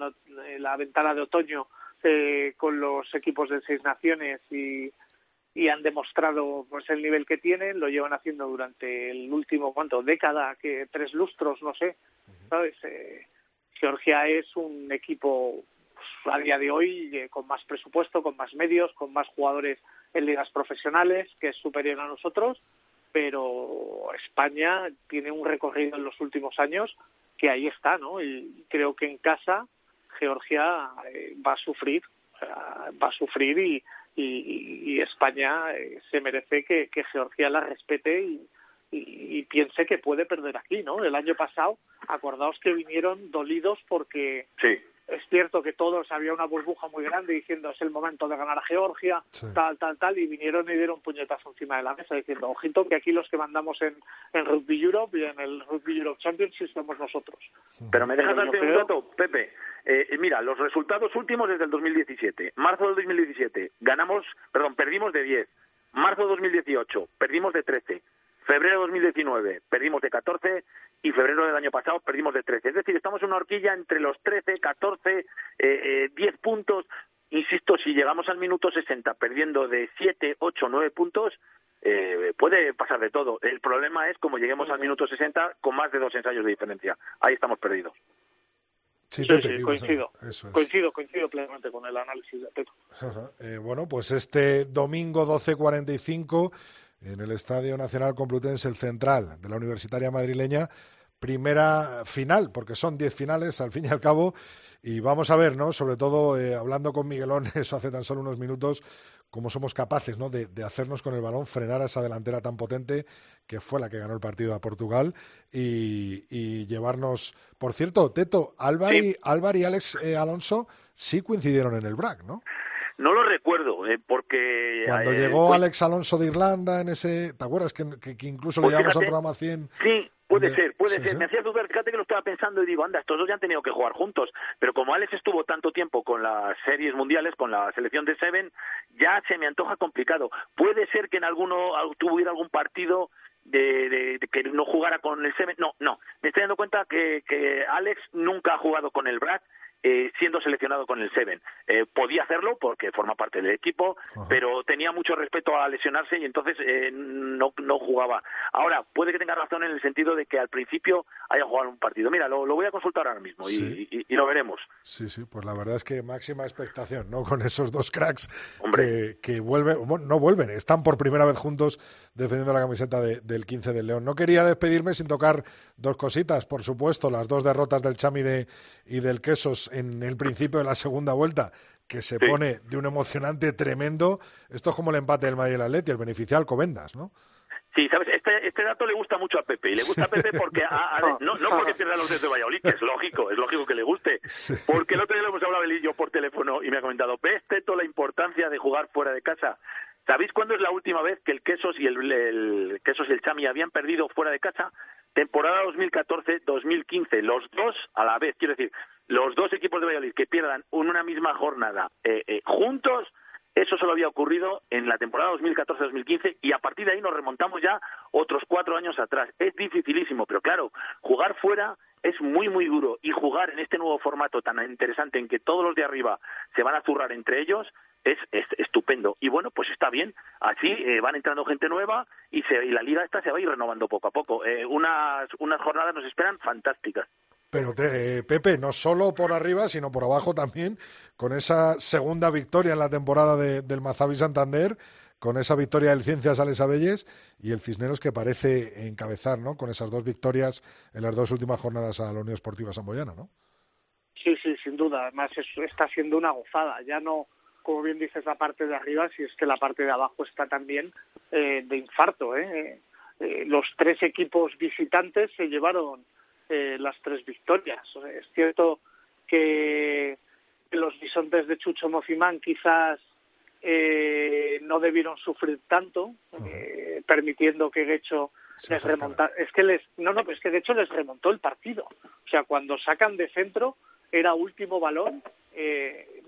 la ventana de otoño eh, con los equipos de seis naciones y, y han demostrado pues el nivel que tienen, lo llevan haciendo durante el último, ¿cuánto? Década, que tres lustros, no sé, ¿sabes? Eh, Georgia es un equipo a día de hoy eh, con más presupuesto, con más medios, con más jugadores en ligas profesionales, que es superior a nosotros, pero España tiene un recorrido en los últimos años que ahí está, ¿no? Y creo que en casa Georgia eh, va a sufrir, o sea, va a sufrir y, España eh, se merece que, Georgia la respete y, y piense que puede perder aquí, ¿no? El año pasado, acordaos que vinieron dolidos porque Sí. Es cierto que todos había una burbuja muy grande diciendo es el momento de ganar a Georgia, Sí. tal, tal, tal, y vinieron y dieron puñetazo encima de la mesa diciendo, ojito, que aquí los que mandamos en, en Rugby Europe y en el Rugby Europe Championship somos nosotros. Pero me dejas darte un dato, Pepe. Eh, eh, mira, los resultados últimos desde el 2017. Marzo del 2017, ganamos, perdón, perdimos de 10. Marzo 2018, perdimos de 13. Febrero 2019, perdimos de 14. Y febrero del año pasado, perdimos de 13. Es decir, estamos en una horquilla entre los 13, 14, eh, eh, 10 puntos. Insisto, si llegamos al minuto 60 perdiendo de 7, 8, 9 puntos, eh, puede pasar de todo. El problema es como lleguemos al minuto 60 con más de dos ensayos de diferencia. Ahí estamos perdidos. Sí, Sí, Pepe, sí, coincido. Eso es. Coincido, coincido plenamente con el análisis de Pepe. Eh, bueno, pues este domingo 12.45 en el Estadio Nacional Complutense, el central de la Universitaria Madrileña, primera final, porque son 10 finales al fin y al cabo, y vamos a ver, ¿no? Sobre todo eh, hablando con Miguelón, eso <laughs> hace tan solo unos minutos, cómo somos capaces, ¿no? De, de hacernos con el balón, frenar a esa delantera tan potente que fue la que ganó el partido a Portugal y, y llevarnos, por cierto, Teto, Álvaro, y, Sí. Álvaro y Alex eh, Alonso sí coincidieron en el BRAC, ¿no? No lo recuerdo, eh, porque... Cuando eh, llegó pues, Alex Alonso de Irlanda en ese, ¿te acuerdas que, que- que incluso Pues le llamamos al programa 100? Sí, puede de- ser, puede sí, ser. sí. Me hacía dudar, fíjate que lo estaba pensando y digo, anda, estos dos ya han tenido que jugar juntos. Pero como Alex estuvo tanto tiempo con las series mundiales, con la selección de Seven, ya se me antoja complicado. Puede ser que en alguno al- tuviera algún partido de, de- de que no jugara con el Seven. No, no. Me estoy dando cuenta que, que Alex nunca ha jugado con el Brad. Eh, siendo seleccionado con el Seven. Eh, podía hacerlo porque forma parte del equipo, pero tenía mucho respeto a lesionarse y entonces eh, no, no jugaba. Ahora, puede que tenga razón en el sentido de que al principio haya jugado un partido. Mira, lo, voy a consultar ahora mismo y, y, lo veremos. Sí, sí, pues la verdad es que máxima expectación, ¿no? Con esos dos cracks que, que, vuelven, no vuelven, están por primera vez juntos defendiendo la camiseta del 15 del León. No quería despedirme sin tocar dos cositas, por supuesto, las dos derrotas del Chami de, y del Quesos en el principio de la segunda vuelta, que se pone de un emocionante tremendo. Esto es como el empate del Madrid y el Atleti, el beneficial Covendas, ¿no? Sí, sabes, este, este dato le gusta mucho a Pepe, y le gusta a Pepe porque, no, no porque pierda los dedos de Valladolid, que es lógico, es lógico que le guste, porque el otro día lo hemos hablado él y yo por teléfono y me ha comentado, ¿ves toda la importancia de jugar fuera de casa? ¿Sabéis cuándo es la última vez que el Quesos y el, el Quesos y el Chami habían perdido fuera de casa? Temporada 2014-2015, los dos a la vez, quiero decir, los dos equipos de Valladolid que pierdan en una misma jornada eh, eh, juntos eso solo había ocurrido en la temporada 2014-2015 y a partir de ahí nos remontamos ya otros cuatro años atrás. Es dificilísimo, pero claro, jugar fuera es muy, muy duro y jugar en este nuevo formato tan interesante en que todos los de arriba se van a zurrar entre ellos es, estupendo. Y bueno, pues está bien. Así eh, van entrando gente nueva y, se, y la liga esta se va a ir renovando poco a poco. Eh, unas, unas jornadas nos esperan fantásticas. Pero eh, Pepe, no solo por arriba, sino por abajo también, con esa segunda victoria en la temporada del Mazavi Santander, con esa victoria del Ciencias Ales Abelles y el Cisneros que parece encabezar, ¿no? Con esas dos victorias en las dos últimas jornadas a la Unión Esportiva Samboyana, ¿no? Sí, sí, sin duda. Además, eso está siendo una gozada. Ya no, como bien dices, la parte de arriba, si es que la parte de abajo está también eh, de infarto. ¿eh? ¿eh? los tres equipos visitantes se llevaron eh, las tres victorias. Es cierto que los bisontes de Chucho Mofimán quizás eh, no debieron sufrir tanto, eh, permitiendo que Gecho les remontara. Es que les, no, no, es que de hecho les remontó el partido. O sea, cuando sacan de centro era último balón, eh,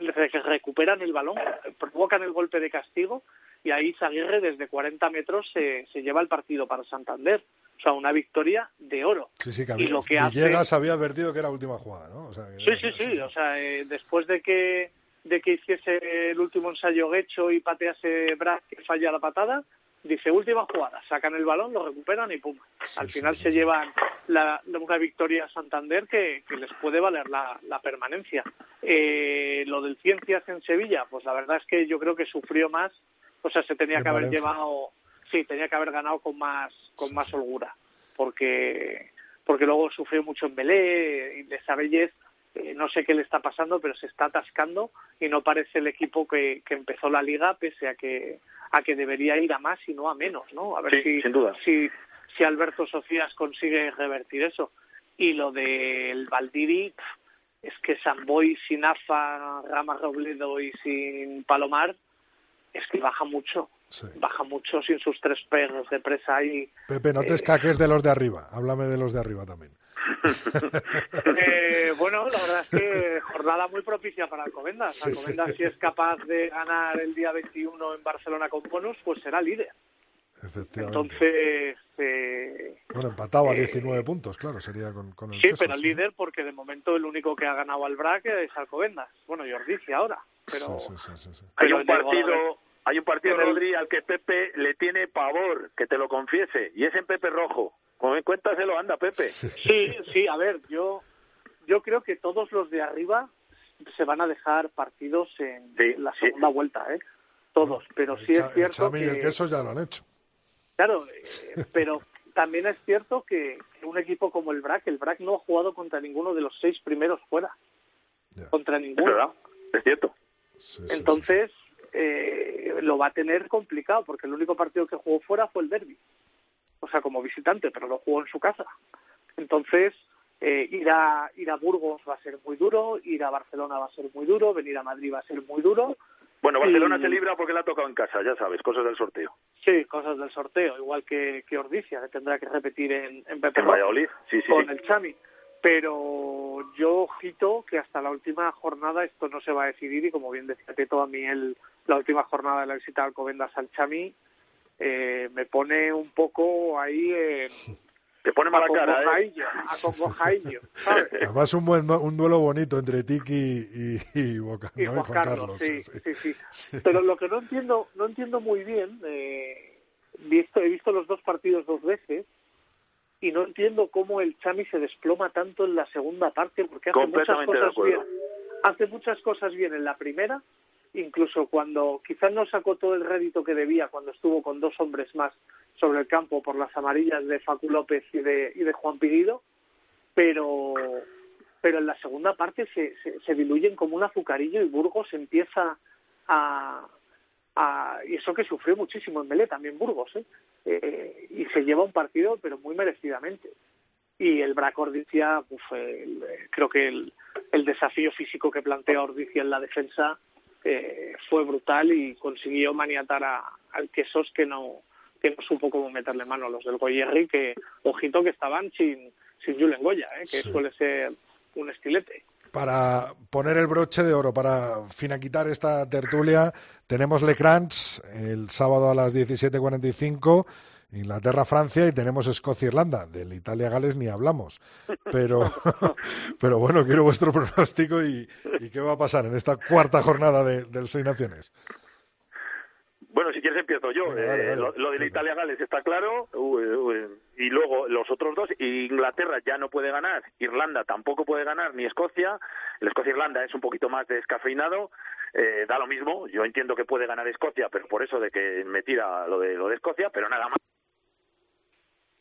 recuperan el balón, provocan el golpe de castigo y ahí Zaguirre desde 40 metros se, se lleva el partido para Santander. O sea, una victoria de oro. Sí, sí, que había, y lo que Villegas había advertido que era última jugada, ¿no? sí, sí, sí. O sea, eh, después de que de que hiciese el último ensayo hecho y patease Brad que falla la patada, dice última jugada, sacan el balón, lo recuperan y pum. Al final se llevan la, una victoria a Santander que, que, les puede valer la, la permanencia. Eh, lo del Ciencias en Sevilla, pues la verdad es que yo creo que sufrió más, o sea, se tenía que haber llevado sí, tenía que haber ganado con más, con más holgura, porque, porque luego sufrió mucho en Belé, y de Sabelles, eh, no sé qué le está pasando, pero se está atascando y no parece el equipo que, que empezó la liga, pese a que, a que debería ir a más y no a menos, ¿no? A ver si, si, si Alberto Sofías consigue revertir eso. Y lo del Valdiri, es que Samboy sin Afa, Rama Robledo y sin Palomar, es que baja mucho baja mucho sin sus tres perros de presa ahí. Pepe, no te eh, escaques de los de arriba, háblame de los de arriba también. <laughs> eh, bueno, la verdad es que jornada muy propicia para Alcobendas. Alcobendas, si es capaz de ganar el día 21 en Barcelona con bonus, pues será líder. Entonces. Eh, bueno, empatado a 19 eh, puntos, claro, sería con, con el Sí, pero líder porque de momento el único que ha ganado al BRAC es Alcobendas. Bueno, Jordici ahora. Pero hay un partido hay un partido, Rodri, al que Pepe le tiene pavor, que te lo confiese, y es en Pepe Rojo. Cuéntaselo, anda, Pepe. Sí, sí, a ver, yo, yo creo que todos los de arriba se van a dejar partidos en la segunda vuelta, ¿eh? Todos, pero sí es cierto que... el queso ya lo han hecho. Claro, eh, <laughs> pero también es cierto que un equipo como el BRAC, el BRAC no ha jugado contra ninguno de los seis primeros fuera. Contra ninguno. Es, cierto. Entonces, eh, lo va a tener complicado porque el único partido que jugó fuera fue el derby, o sea, como visitante, pero lo jugó en su casa. Entonces, eh, ir, a, ir a Burgos va a ser muy duro, ir a Barcelona va a ser muy duro, venir a Madrid va a ser muy duro. Bueno, Barcelona se libra porque le ha tocado en casa, ya sabes, cosas del sorteo. Sí, cosas del sorteo, igual que, que Ordicia, que tendrá que repetir en, en Pepe sí, sí, con el Chami pero yo ojito que hasta la última jornada esto no se va a decidir y como bien decía Teto, a mí el, la última jornada de la visita al Alcobendas al Chami eh, me pone un poco ahí Te pone mala a cara, ¿eh? a Congo Jaillo, <laughs> ¿sabes? Además, un, buen, un duelo bonito entre Tiki y, y, Boca, y ¿no? Juan, Carlos, sí, sí, sí, Pero lo que no entiendo, no entiendo muy bien, eh, visto, he visto los dos partidos dos veces y no entiendo cómo el Chami se desploma tanto en la segunda parte porque hace muchas cosas bien. Hace muchas cosas bien en la primera, incluso cuando quizás no sacó todo el rédito que debía cuando estuvo con dos hombres más sobre el campo por las amarillas de Facu López y de, y de Juan Pirido, pero pero en la segunda parte se, se, se diluyen como un azucarillo y Burgos empieza a, a y eso que sufrió muchísimo en Melé también Burgos ¿eh? Eh, y se lleva un partido pero muy merecidamente y el Braco Ordicia uf, el- creo que el, el desafío físico que plantea Ordicia en la defensa eh, fue brutal y consiguió maniatar a, al Quesos que no que no supo cómo meterle mano a los del Goyerri que ojito que estaban sin sin Julen Goya ¿eh? que Sí. suele ser un estilete Para poner el broche de oro, para finiquitar esta tertulia, tenemos Le Crans el sábado a las 17.45, Inglaterra-Francia y tenemos Escocia-Irlanda. Del Italia-Gales ni hablamos. Pero, <laughs> pero bueno, quiero vuestro pronóstico y, y qué va a pasar en esta cuarta jornada de, del Seis Naciones. Bueno, si quieres empiezo yo. Eh, lo, lo de Venga. Italia-Gales está claro. Uy, uy. Y luego los otros dos. Inglaterra ya no puede ganar. Irlanda tampoco puede ganar, ni Escocia. El Escocia-Irlanda es un poquito más descafeinado. Eh, da lo mismo. Yo entiendo que puede ganar Escocia, pero por eso de que me tira lo de, lo de Escocia, pero nada más.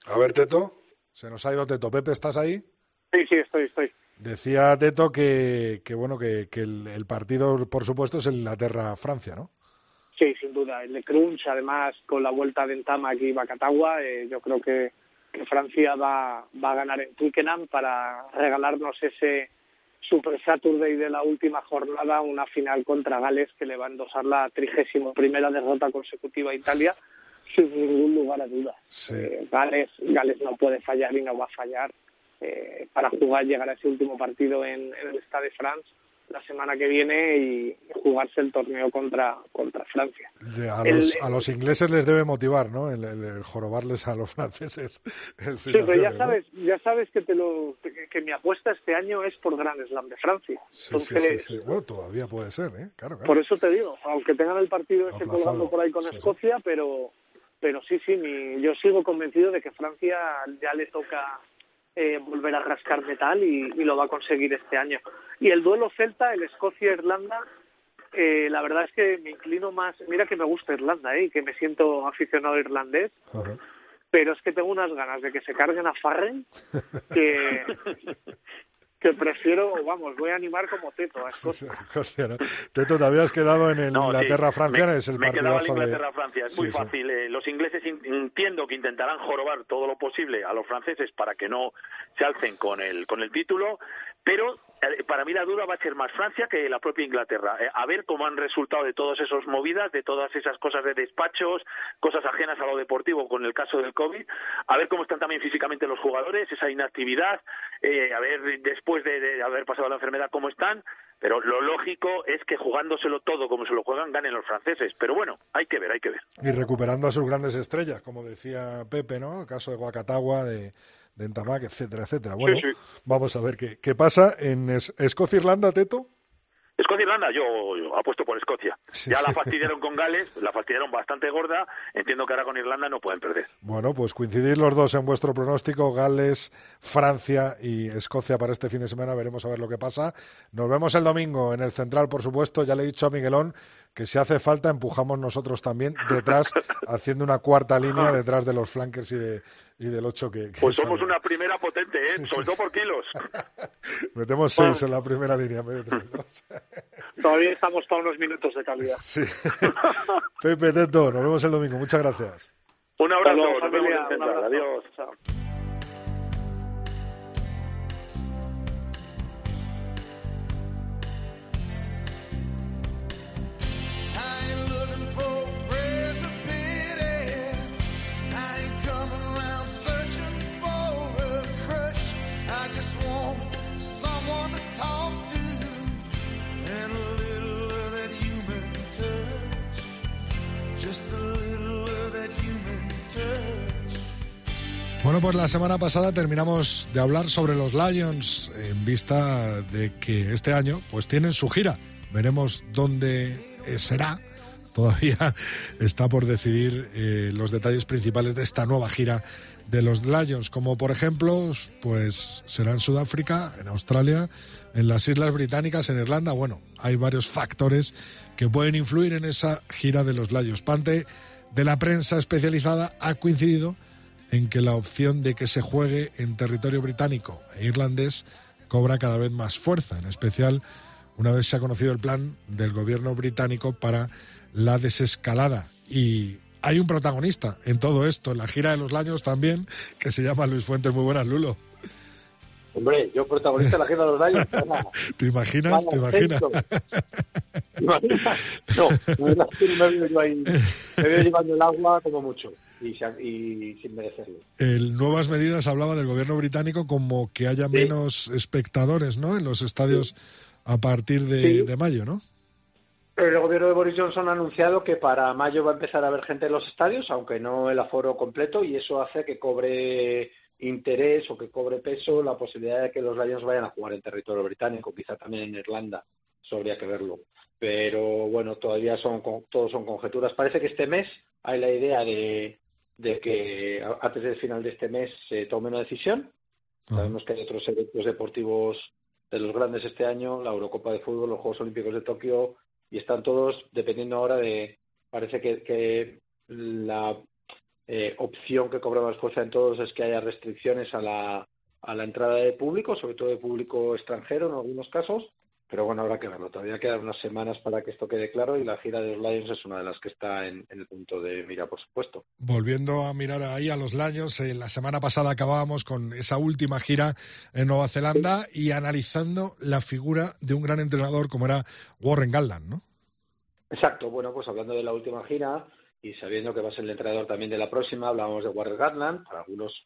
A ver, Teto, se nos ha ido Teto. Pepe, ¿estás ahí? sí sí estoy estoy Decía Teto que, que bueno, que, que el, el partido, por supuesto, es el Inglaterra-Francia, ¿no? Sí, sin duda. El de Crunch, además, con la vuelta de Entama aquí Bacatagua, eh, yo creo que, que Francia va, va a ganar en Twickenham para regalarnos ese Super Saturday de la última jornada, una final contra Gales que le va a endosar la trigésimo primera derrota consecutiva a Italia, sin ningún lugar a dudas. Sí. Eh, Gales, Gales no puede fallar y no va a fallar eh, para jugar, llegar a ese último partido en, en el Stade de France la semana que viene y jugarse el torneo contra, contra Francia. A, El- los, a los ingleses les debe motivar, ¿no? El, el- el jorobarles a los <laughs> franceses. Sí, pero ya sabes, ya sabes que te lo que, que mi apuesta este año es por Gran Slam de Francia. Sí, sí, Entonces, sí, sí. Bueno, todavía puede ser, ¿eh? Claro, claro. por eso te digo, aunque tengan el partido ese Aplazado, colgando por ahí con. Escocia, pero pero sí, sí, mi, yo sigo convencido de que Francia ya le toca eh, volver a rascar metal y, y lo va a conseguir este año. Y el duelo Celta, el Escocia-Irlanda, eh, la verdad es que me inclino más. Mira que me gusta Irlanda, ¿eh? que me siento aficionado irlandés, Ajá. pero es que tengo unas ganas de que se carguen a Farren que, <laughs> que prefiero, vamos, voy a animar como Teto a Sí, Escocia. sí, Escocia, ¿no? Teto, te habías quedado en el No, sí. Inglaterra-Francia, Me- es el me quedaba partidazo el de... Inglaterra-Francia, es muy Sí, sí. fácil. Eh, los ingleses in- entiendo que intentarán jorobar todo lo posible a los franceses para que no se alcen con el, con el título, pero para mí la duda va a ser más Francia que la propia Inglaterra. Eh, a ver cómo han resultado de todas esas movidas, de todas esas cosas de despachos, cosas ajenas a lo deportivo con el caso del COVID, a ver cómo están también físicamente los jugadores, esa inactividad, eh, a ver después de, de haber pasado la enfermedad cómo están. Pero lo lógico es que jugándoselo todo como se lo juegan, ganen los franceses. Pero bueno, hay que ver, hay que ver. Y recuperando a sus grandes estrellas, como decía Pepe, ¿no? El caso de Guacatagua, de, de Entamac, etcétera, etcétera. Bueno, sí. vamos a ver qué, qué pasa en Es- Escocia-Irlanda, Teto. Escocia-Irlanda, yo, yo apuesto por Escocia. Sí, ya la fastidiaron con Gales, la fastidiaron bastante gorda. Entiendo que ahora con Irlanda no pueden perder. Bueno, pues coincidir los dos en vuestro pronóstico, Gales, Francia y Escocia para este fin de semana, veremos a ver lo que pasa. Nos vemos el domingo en el Central, por supuesto, ya le he dicho a Miguelón que si hace falta empujamos nosotros también detrás, <laughs> haciendo una cuarta línea detrás de los flankers y, de, y del 8 que... que Pues somos sale. una primera potente, ¿eh? Sí, sí. sobre todo por kilos. <laughs> Metemos seis en la primera línea. <laughs> Todavía estamos para unos minutos de calidad. Sí. Pepe, Teto, nos vemos el domingo. Muchas gracias. Un abrazo, luego, nos vemos familia. en Un Central. abrazo. Adiós. Chao. Bueno, pues la semana pasada terminamos de hablar sobre los Lions en vista de que este año pues tienen su gira. Veremos dónde eh, será. <laughs> Todavía está por decidir eh, los detalles principales de esta nueva gira de los Lions, como por ejemplo, pues será en Sudáfrica, en Australia, en las Islas Británicas, en Irlanda. Bueno, hay varios factores que pueden influir en esa gira de los Lions. Parte de la prensa especializada ha coincidido en que la opción de que se juegue en territorio británico e irlandés cobra cada vez más fuerza, en especial una vez se ha conocido el plan del gobierno británico para la desescalada. Y hay un protagonista en todo esto, en la gira de los Laños también, que se llama Luis Fuentes. Muy buenas, Lulo. Hombre, yo protagonista de la gira de los Lions. <laughs> ¿Te imaginas? ¿Te imaginas? ¿Te <laughs> imaginas? No, me veo yo ahí, me veo llevando el agua como mucho y, y sin merecerlo. El nuevas medidas hablaba del gobierno británico como que haya menos espectadores, ¿no? En los estadios a partir de, Sí. de mayo, ¿no? El gobierno de Boris Johnson ha anunciado que para mayo va a empezar a haber gente en los estadios, aunque no el aforo completo, y eso hace que cobre interés o que cobre peso la posibilidad de que los Lions vayan a jugar en territorio británico, quizá también en Irlanda, eso habría que verlo. Pero bueno, todavía son todos son conjeturas. Parece que este mes hay la idea de, de que antes del final de este mes se tome una decisión. Sabemos que hay otros eventos deportivos de los grandes este año, la Eurocopa de Fútbol, los Juegos Olímpicos de Tokio, y están todos dependiendo ahora de, parece que, que la eh, opción que cobra más fuerza en todos es que haya restricciones a la, a la entrada de público, sobre todo de público extranjero en algunos casos, pero bueno, habrá que verlo. Todavía quedan unas semanas para que esto quede claro y la gira de los Lions es una de las que está en, en el punto de mira, por supuesto. Volviendo a mirar ahí a los Laños, eh, la semana pasada acabábamos con esa última gira en Nueva Zelanda y analizando la figura de un gran entrenador como era Warren Galdan, ¿no? Exacto, bueno, pues hablando de la última gira y sabiendo que va a ser el entrenador también de la próxima, hablábamos de Warren Gatland, para algunos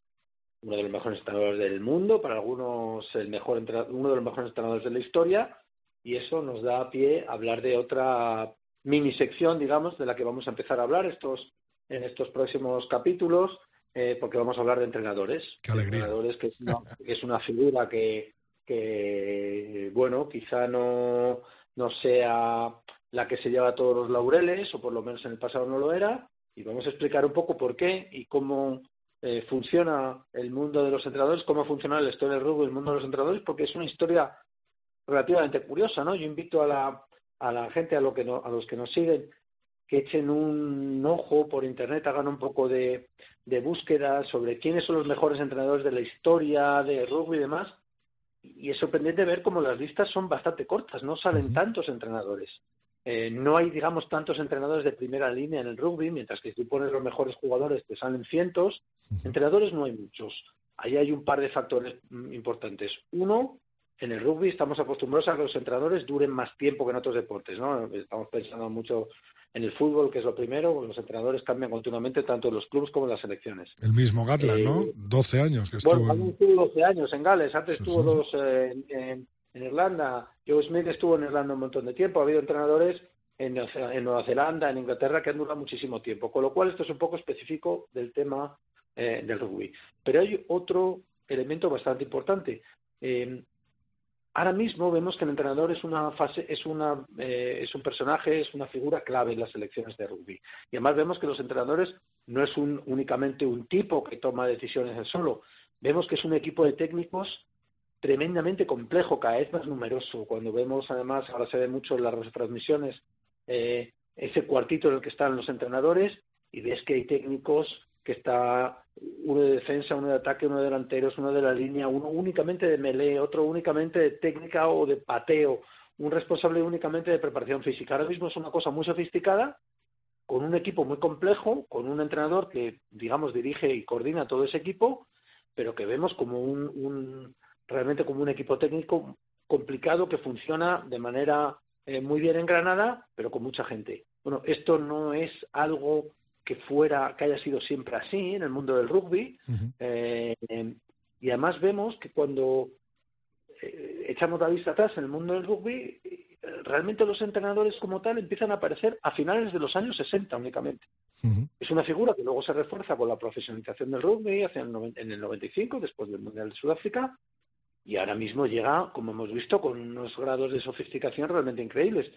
uno de los mejores entrenadores del mundo, para algunos el mejor uno de los mejores entrenadores de la historia, y eso nos da pie a hablar de otra mini sección, digamos, de la que vamos a empezar a hablar estos en estos próximos capítulos, eh, porque vamos a hablar de entrenadores. Qué alegría. Entrenadores que es una, que es una figura que, que, bueno, quizá no, no sea la que se lleva todos los laureles, o por lo menos en el pasado no lo era, y vamos a explicar un poco por qué y cómo eh, funciona el mundo de los entrenadores, cómo funciona la historia del rugby, el mundo de los entrenadores, porque es una historia relativamente curiosa, ¿no? Yo invito a la, a la gente, a, lo que no- a los que nos siguen, que echen un ojo por internet, hagan un poco de, de búsqueda sobre quiénes son los mejores entrenadores de la historia de rugby y demás. Y es sorprendente ver cómo las listas son bastante cortas, no salen tantos entrenadores. Eh, no hay, digamos, tantos entrenadores de primera línea en el rugby, mientras que si tú pones los mejores jugadores te salen cientos. Entrenadores no hay muchos. Ahí hay un par de factores mm, importantes. Uno, en el rugby estamos acostumbrados a que los entrenadores duren más tiempo que en otros deportes, ¿no? Estamos pensando mucho en el fútbol, que es lo primero, los entrenadores cambian continuamente tanto en los clubes como en las selecciones. El mismo Gatland, Eh, ¿no? 12 años que estuvo Bueno, en- estuvo 12 años en Gales, antes Sí, estuvo sí. dos eh, en, Irlanda. Joe Smith estuvo en Irlanda un montón de tiempo. Ha habido entrenadores en Nueva Zelanda, en Inglaterra, que han durado muchísimo tiempo. Con lo cual, esto es un poco específico del tema eh, del rugby. Pero hay otro elemento bastante importante. Eh, ahora mismo vemos que el entrenador es una fase, es una, eh, un personaje, es una figura clave en las selecciones de rugby. Y además vemos que los entrenadores no es un, únicamente un tipo que toma decisiones él solo. Vemos que es un equipo de técnicos tremendamente complejo, cada vez más numeroso. Cuando vemos, además, ahora se ve mucho en las retransmisiones, eh, ese cuartito en el que están los entrenadores y ves que hay técnicos que está uno de defensa, uno de ataque, uno de delanteros, uno de la línea, uno únicamente de melee, otro únicamente de técnica o de pateo, un responsable únicamente de preparación física. Ahora mismo es una cosa muy sofisticada, con un equipo muy complejo, con un entrenador que, digamos, dirige y coordina todo ese equipo, pero que vemos como un, un realmente como un equipo técnico complicado que funciona de manera eh, muy bien engranada, pero con mucha gente. Bueno, esto no es algo que fuera, que haya sido siempre así en el mundo del rugby, eh, y además vemos que cuando eh, echamos la vista atrás en el mundo del rugby, realmente los entrenadores como tal empiezan a aparecer a finales de los años 60 únicamente. Es una figura que luego se refuerza con la profesionalización del rugby hacia el en el 95, después del Mundial de Sudáfrica, y ahora mismo llega, como hemos visto, con unos grados de sofisticación realmente increíbles.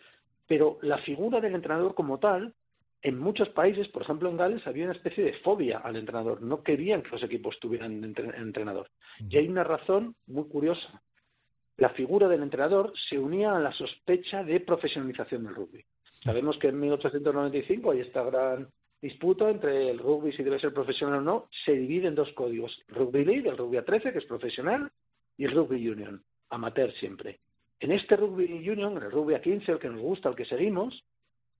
Pero la figura del entrenador como tal, en muchos países, por ejemplo en Gales, había una especie de fobia al entrenador. No querían que los equipos tuvieran entre- entrenador. Y hay una razón muy curiosa. La figura del entrenador se unía a la sospecha de profesionalización del rugby. Sabemos que en 1895 hay esta gran disputa entre el rugby si debe ser profesional o no. Se divide en dos códigos. Rugby League, el rugby A13, que es profesional, y el rugby union, amateur siempre. En este rugby union, el rugby A15, el que nos gusta, el que seguimos,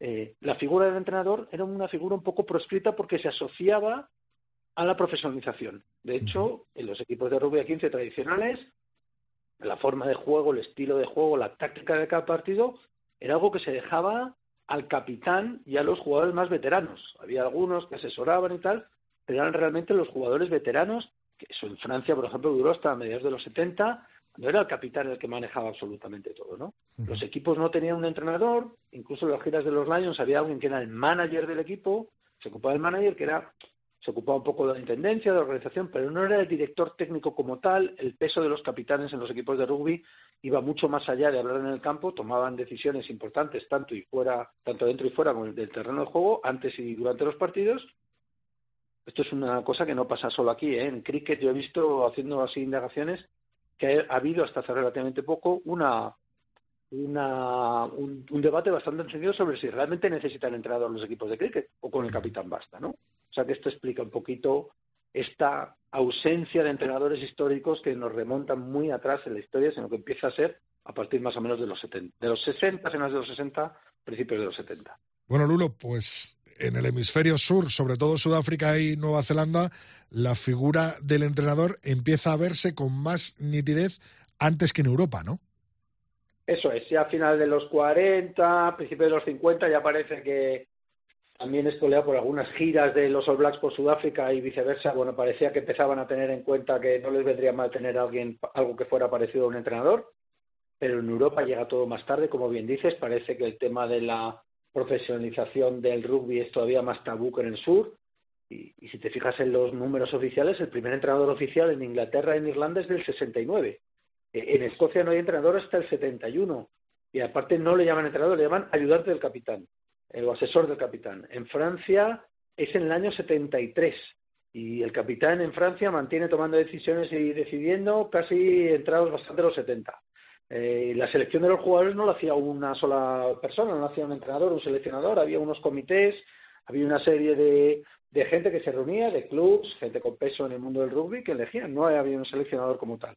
eh, la figura del entrenador era una figura un poco proscrita porque se asociaba a la profesionalización. De hecho, en los equipos de rugby A15 tradicionales, la forma de juego, el estilo de juego, la táctica de cada partido, era algo que se dejaba al capitán y a los jugadores más veteranos. Había algunos que asesoraban y tal, pero eran realmente los jugadores veteranos, que eso en Francia, por ejemplo, duró hasta mediados de los 70, no era el capitán el que manejaba absolutamente todo, ¿no? Los equipos no tenían un entrenador, incluso en las giras de los Lions había alguien que era el manager del equipo, se ocupaba del manager, que era se ocupaba un poco de la intendencia, de la organización, pero no era el director técnico como tal. El peso de los capitanes en los equipos de rugby iba mucho más allá de hablar en el campo, tomaban decisiones importantes tanto y fuera, tanto dentro y fuera del terreno de juego, antes y durante los partidos. Esto es una cosa que no pasa solo aquí. ¿eh? En cricket yo he visto, haciendo así indagaciones, que ha habido hasta hace relativamente poco una, una, un, un debate bastante encendido sobre si realmente necesitan entrenador los equipos de cricket o con el capitán basta, ¿no? O sea que esto explica un poquito esta ausencia de entrenadores históricos que nos remontan muy atrás en la historia, sino que empieza a ser a partir más o menos de los 70, de los 60, finales de los 60, principios de los 70. Bueno, Lulo, pues en el hemisferio sur, sobre todo Sudáfrica y Nueva Zelanda, la figura del entrenador empieza a verse con más nitidez antes que en Europa, ¿no? Eso es, ya a final de los 40, principios de los 50 ya parece que también espoleado por algunas giras de los All Blacks por Sudáfrica y viceversa, bueno, parecía que empezaban a tener en cuenta que no les vendría mal tener a alguien, algo que fuera parecido a un entrenador, pero en Europa llega todo más tarde, como bien dices, parece que el tema de la profesionalización del rugby es todavía más tabú que en el sur, y, si te fijas en los números oficiales, el primer entrenador oficial en Inglaterra y en Irlanda es del 69, en Escocia no hay entrenador hasta el 71, y aparte no le llaman entrenador, le llaman ayudante del capitán o asesor del capitán. En Francia es en el año 73 y el capitán en Francia mantiene tomando decisiones y decidiendo casi entrados bastante los 70. Eh, la selección de los jugadores no lo hacía una sola persona, no lo hacía un entrenador, un seleccionador, había unos comités, había una serie de, de gente que se reunía, de clubs, gente con peso en el mundo del rugby que elegían, no había un seleccionador como tal.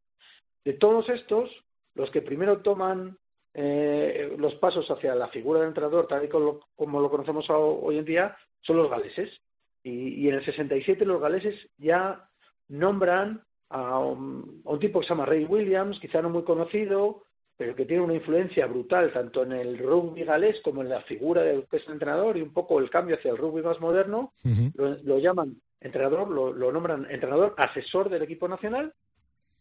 De todos estos, los que primero toman eh, los pasos hacia la figura del entrenador, tal y como, como lo conocemos hoy en día, son los galeses. Y, y, en el 67 los galeses ya nombran a un, a un, tipo que se llama Ray Williams, quizá no muy conocido, pero que tiene una influencia brutal tanto en el rugby galés como en la figura del que es el entrenador y un poco el cambio hacia el rugby más moderno. Uh -huh. lo, lo, llaman entrenador, lo, lo nombran entrenador asesor del equipo nacional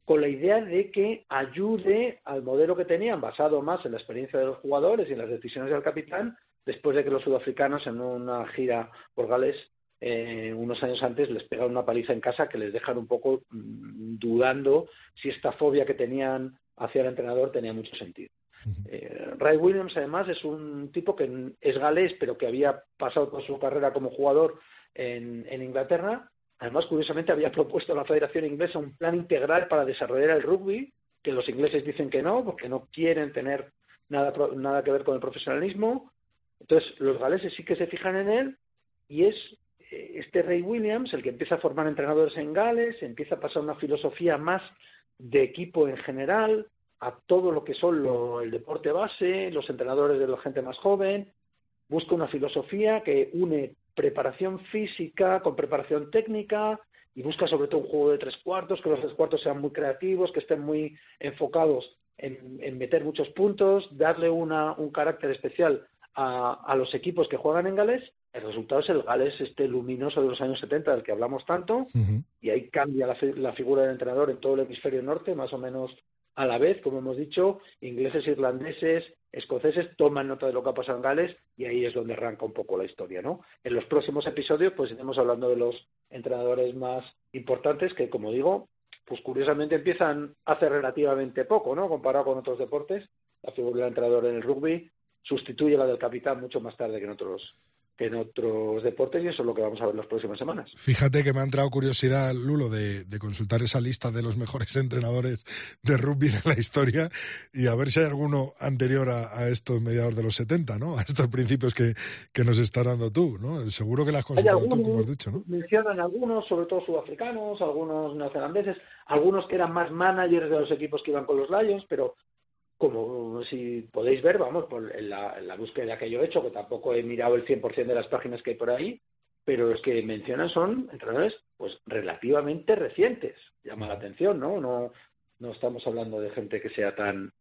con la idea de que ayude al modelo que tenían, basado más en la experiencia de los jugadores y en las decisiones del capitán, después de que los sudafricanos en una gira por Gales eh, unos años antes les pegaron una paliza en casa que les dejan un poco mmm, dudando si esta fobia que tenían hacia el entrenador tenía mucho sentido. Uh -huh. eh, Ray Williams además es un tipo que es galés pero que había pasado por su carrera como jugador en, en Inglaterra Además, curiosamente, había propuesto a la Federación Inglesa un plan integral para desarrollar el rugby, que los ingleses dicen que no, porque no quieren tener nada, nada que ver con el profesionalismo. Entonces, los galeses sí que se fijan en él y es este Ray Williams el que empieza a formar entrenadores en Gales, empieza a pasar una filosofía más de equipo en general, a todo lo que son el deporte base, los entrenadores de la gente más joven, busca una filosofía que une preparación física con preparación técnica y busca sobre todo un juego de tres cuartos, que los tres cuartos sean muy creativos, que estén muy enfocados en, en meter muchos puntos, darle una, un carácter especial a, a, los equipos que juegan en Gales. El resultado es el Gales este luminoso de los años 70 del que hablamos tanto, uh -huh. y ahí cambia la, la, figura del entrenador en todo el hemisferio norte, más o menos a la vez, como hemos dicho, ingleses, irlandeses, escoceses toman nota de lo que ha pasado en Gales y ahí es donde arranca un poco la historia, ¿no? En los próximos episodios, pues iremos hablando de los entrenadores más importantes que, como digo, pues curiosamente empiezan hace relativamente poco, ¿no? Comparado con otros deportes, la figura del entrenador en el rugby sustituye la del capitán mucho más tarde que en otros que en otros deportes y eso es lo que vamos a ver las próximas semanas. Fíjate que me ha entrado curiosidad, Lulo, de, de, consultar esa lista de los mejores <laughs> entrenadores de rugby de la historia y a ver si hay alguno anterior a, a estos mediados de los 70, ¿no? A estos principios que, que nos estás dando tú, ¿no? Seguro que las has consultado algunos, tú, como has dicho, ¿no? Mencionan algunos, sobre todo sudafricanos, algunos neozelandeses, algunos que eran más managers de los equipos que iban con los Lions, pero como si podéis ver, vamos, por en la, en la búsqueda que yo he hecho, que tampoco he mirado el 100% de las páginas que hay por ahí, pero los que mencionan son entrenadores pues relativamente recientes. Llama la atención, ¿no? No, no estamos hablando de gente que sea tan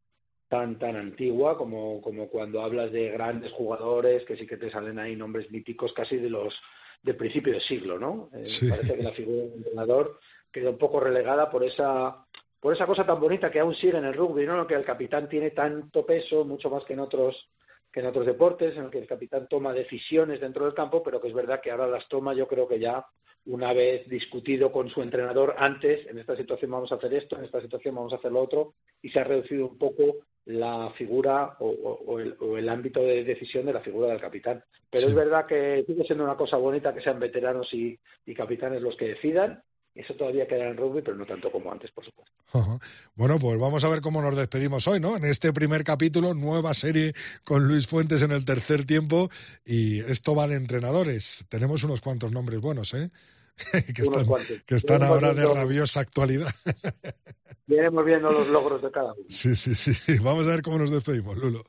tan tan antigua como, como cuando hablas de grandes jugadores que sí que te salen ahí nombres míticos casi de los del principio del siglo, ¿no? Eh, Sí. Parece que la figura del entrenador queda un poco relegada por esa por esa cosa tan bonita que aún sigue en el rugby, ¿no? Que el capitán tiene tanto peso, mucho más que en otros que en otros deportes, en el que el capitán toma decisiones dentro del campo, pero que es verdad que ahora las toma, yo creo que ya una vez discutido con su entrenador antes, en esta situación vamos a hacer esto, en esta situación vamos a hacer lo otro, y se ha reducido un poco la figura o, o- o el, o el ámbito de decisión de la figura del capitán. Pero Sí. es verdad que sigue siendo una cosa bonita que sean veteranos y, y capitanes los que decidan. Eso todavía queda en rugby, pero no tanto como antes, por supuesto. Ajá. Bueno, pues vamos a ver cómo nos despedimos hoy, ¿no? En este primer capítulo, nueva serie con Luis Fuentes en el tercer tiempo y esto va de entrenadores. Tenemos unos cuantos nombres buenos, ¿eh? <laughs> que están, que están ahora de rabiosa actualidad. Iremos viendo los logros de cada uno. <laughs> sí, sí, sí, sí. Vamos a ver cómo nos despedimos, Lulo.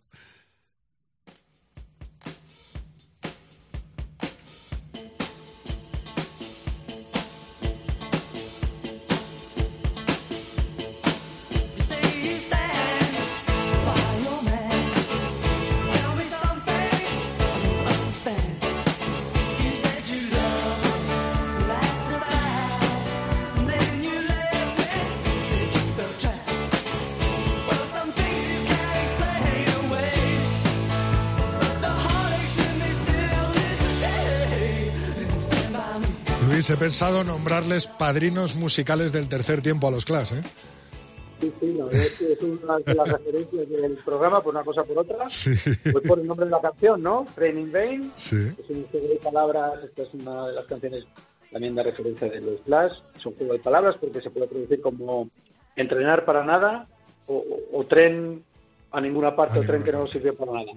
He pensado nombrarles padrinos musicales del tercer tiempo a los Clash, ¿eh? Sí, sí, verdad es una de las referencias del programa, por una cosa por otra. Sí, Pues por el nombre de la canción, ¿no? Training Vain. sí. Es un juego de palabras, esta es una de las canciones también da referencia de los Flash. Es un juego de palabras porque se puede traducir como entrenar para nada o, o- o tren a ninguna parte A o tren que no sirve para nada.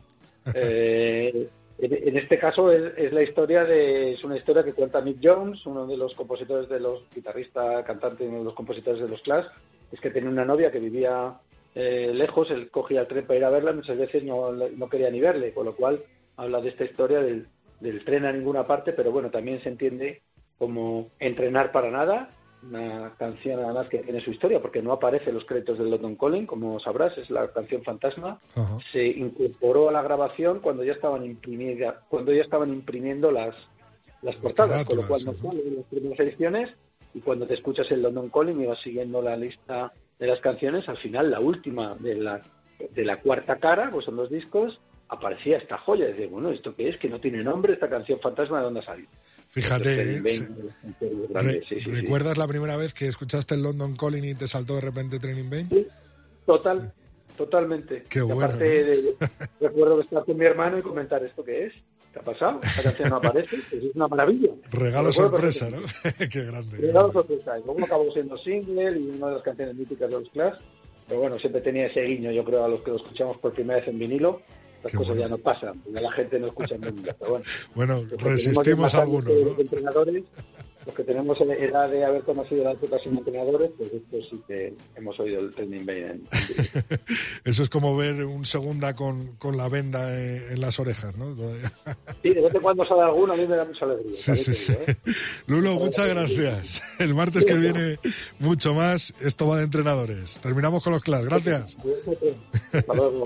Eh, en, este caso es, es la historia de es una historia que cuenta Mick Jones, uno de los compositores de los guitarrista, cantante, uno de los compositores de los Clash, es que tenía una novia que vivía eh, lejos, él cogía el tren para ir a verla, muchas veces no, no quería ni verle, con lo cual habla de esta historia del, del tren a ninguna parte, pero bueno, también se entiende como entrenar para nada, una canción además que tiene su historia, porque no aparece en los créditos del London Calling, como sabrás, es la canción fantasma, se incorporó a la grabación cuando ya estaban imprimida, cuando ya estaban imprimiendo las, las portadas, con lo cual no sale en las primeras ediciones y cuando te escuchas el London Calling y vas siguiendo la lista de las canciones, al final la última de la, de la cuarta cara, pues son los discos, aparecía esta joya. Dice, bueno, ¿esto qué es? Que no tiene nombre, esta canción fantasma, ¿de dónde ha salido? Fíjate, ¿eh? Re- sí, sí. ¿recuerdas la primera vez que escuchaste el London Calling y te saltó de repente Training? Sí, total, totalmente. Qué bueno, aparte de- recuerdo estar con mi hermano y comentar esto que es. ¿Qué ha pasado? Esta canción no aparece. <laughs> Pues es una maravilla. Regalo sorpresa, ¿no? <laughs> Qué grande. Regalo sorpresa. Y luego acabó siendo single y una de las canciones míticas de los Clash. Pero bueno, siempre tenía ese guiño, yo creo, a los que lo escuchamos por primera vez en vinilo. Las Qué cosas bueno. ya no pasan, porque la gente no escucha vinilo. Pero bueno, <laughs> Bueno, los resistimos ya a algunos, ¿no? de entrenadores, los que tenemos edad de haber conocido la época sin entrenadores, pues esto sí que hemos oído el en directo. <laughs> Eso es como ver un segunda con, con la venda en, en las orejas, ¿no? Sí, de vez en cuando sale alguno, a mí me da mucha alegría. Sí, sí, sí. digo, ¿eh? Lulo, muchas gracias. <laughs> El martes que viene, mucho más. Esto va de entrenadores. Terminamos con los class. Gracias. Hasta luego.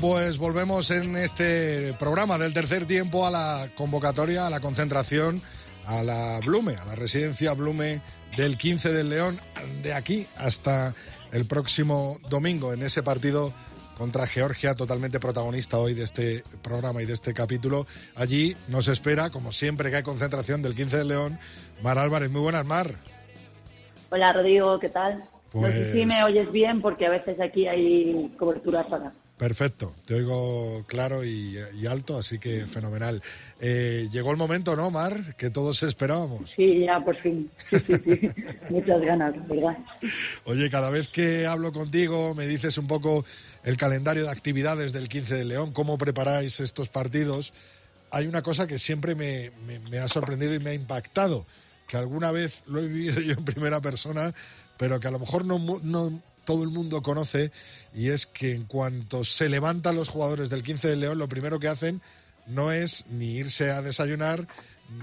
Pues volvemos en este programa del tercer tiempo a la convocatoria, a la concentración, a la Blume, a la residencia Blume del 15 del León, de aquí hasta el próximo domingo en ese partido contra Georgia, totalmente protagonista hoy de este programa y de este capítulo. Allí nos espera, como siempre que hay concentración del 15 del León, Mar Álvarez. Muy buenas, Mar. Hola Rodrigo, ¿qué tal? No sé si Pues- me oyes bien porque a veces aquí hay cobertura para. Perfecto, te oigo claro y, y alto, así que fenomenal. Eh, llegó el momento, ¿no, Mar? Que todos esperábamos. Sí, ya por fin. Sí, sí, sí. <laughs> Muchas ganas, ¿verdad? Oye, cada vez que hablo contigo me dices un poco el calendario de actividades del 15 de León, cómo preparáis estos partidos. Hay una cosa que siempre me, me- me ha sorprendido y me ha impactado, que alguna vez lo he vivido <laughs> yo en primera persona, pero que a lo mejor no, no todo el mundo conoce, y es que en cuanto se levantan los jugadores del 15 de León, lo primero que hacen no es ni irse a desayunar,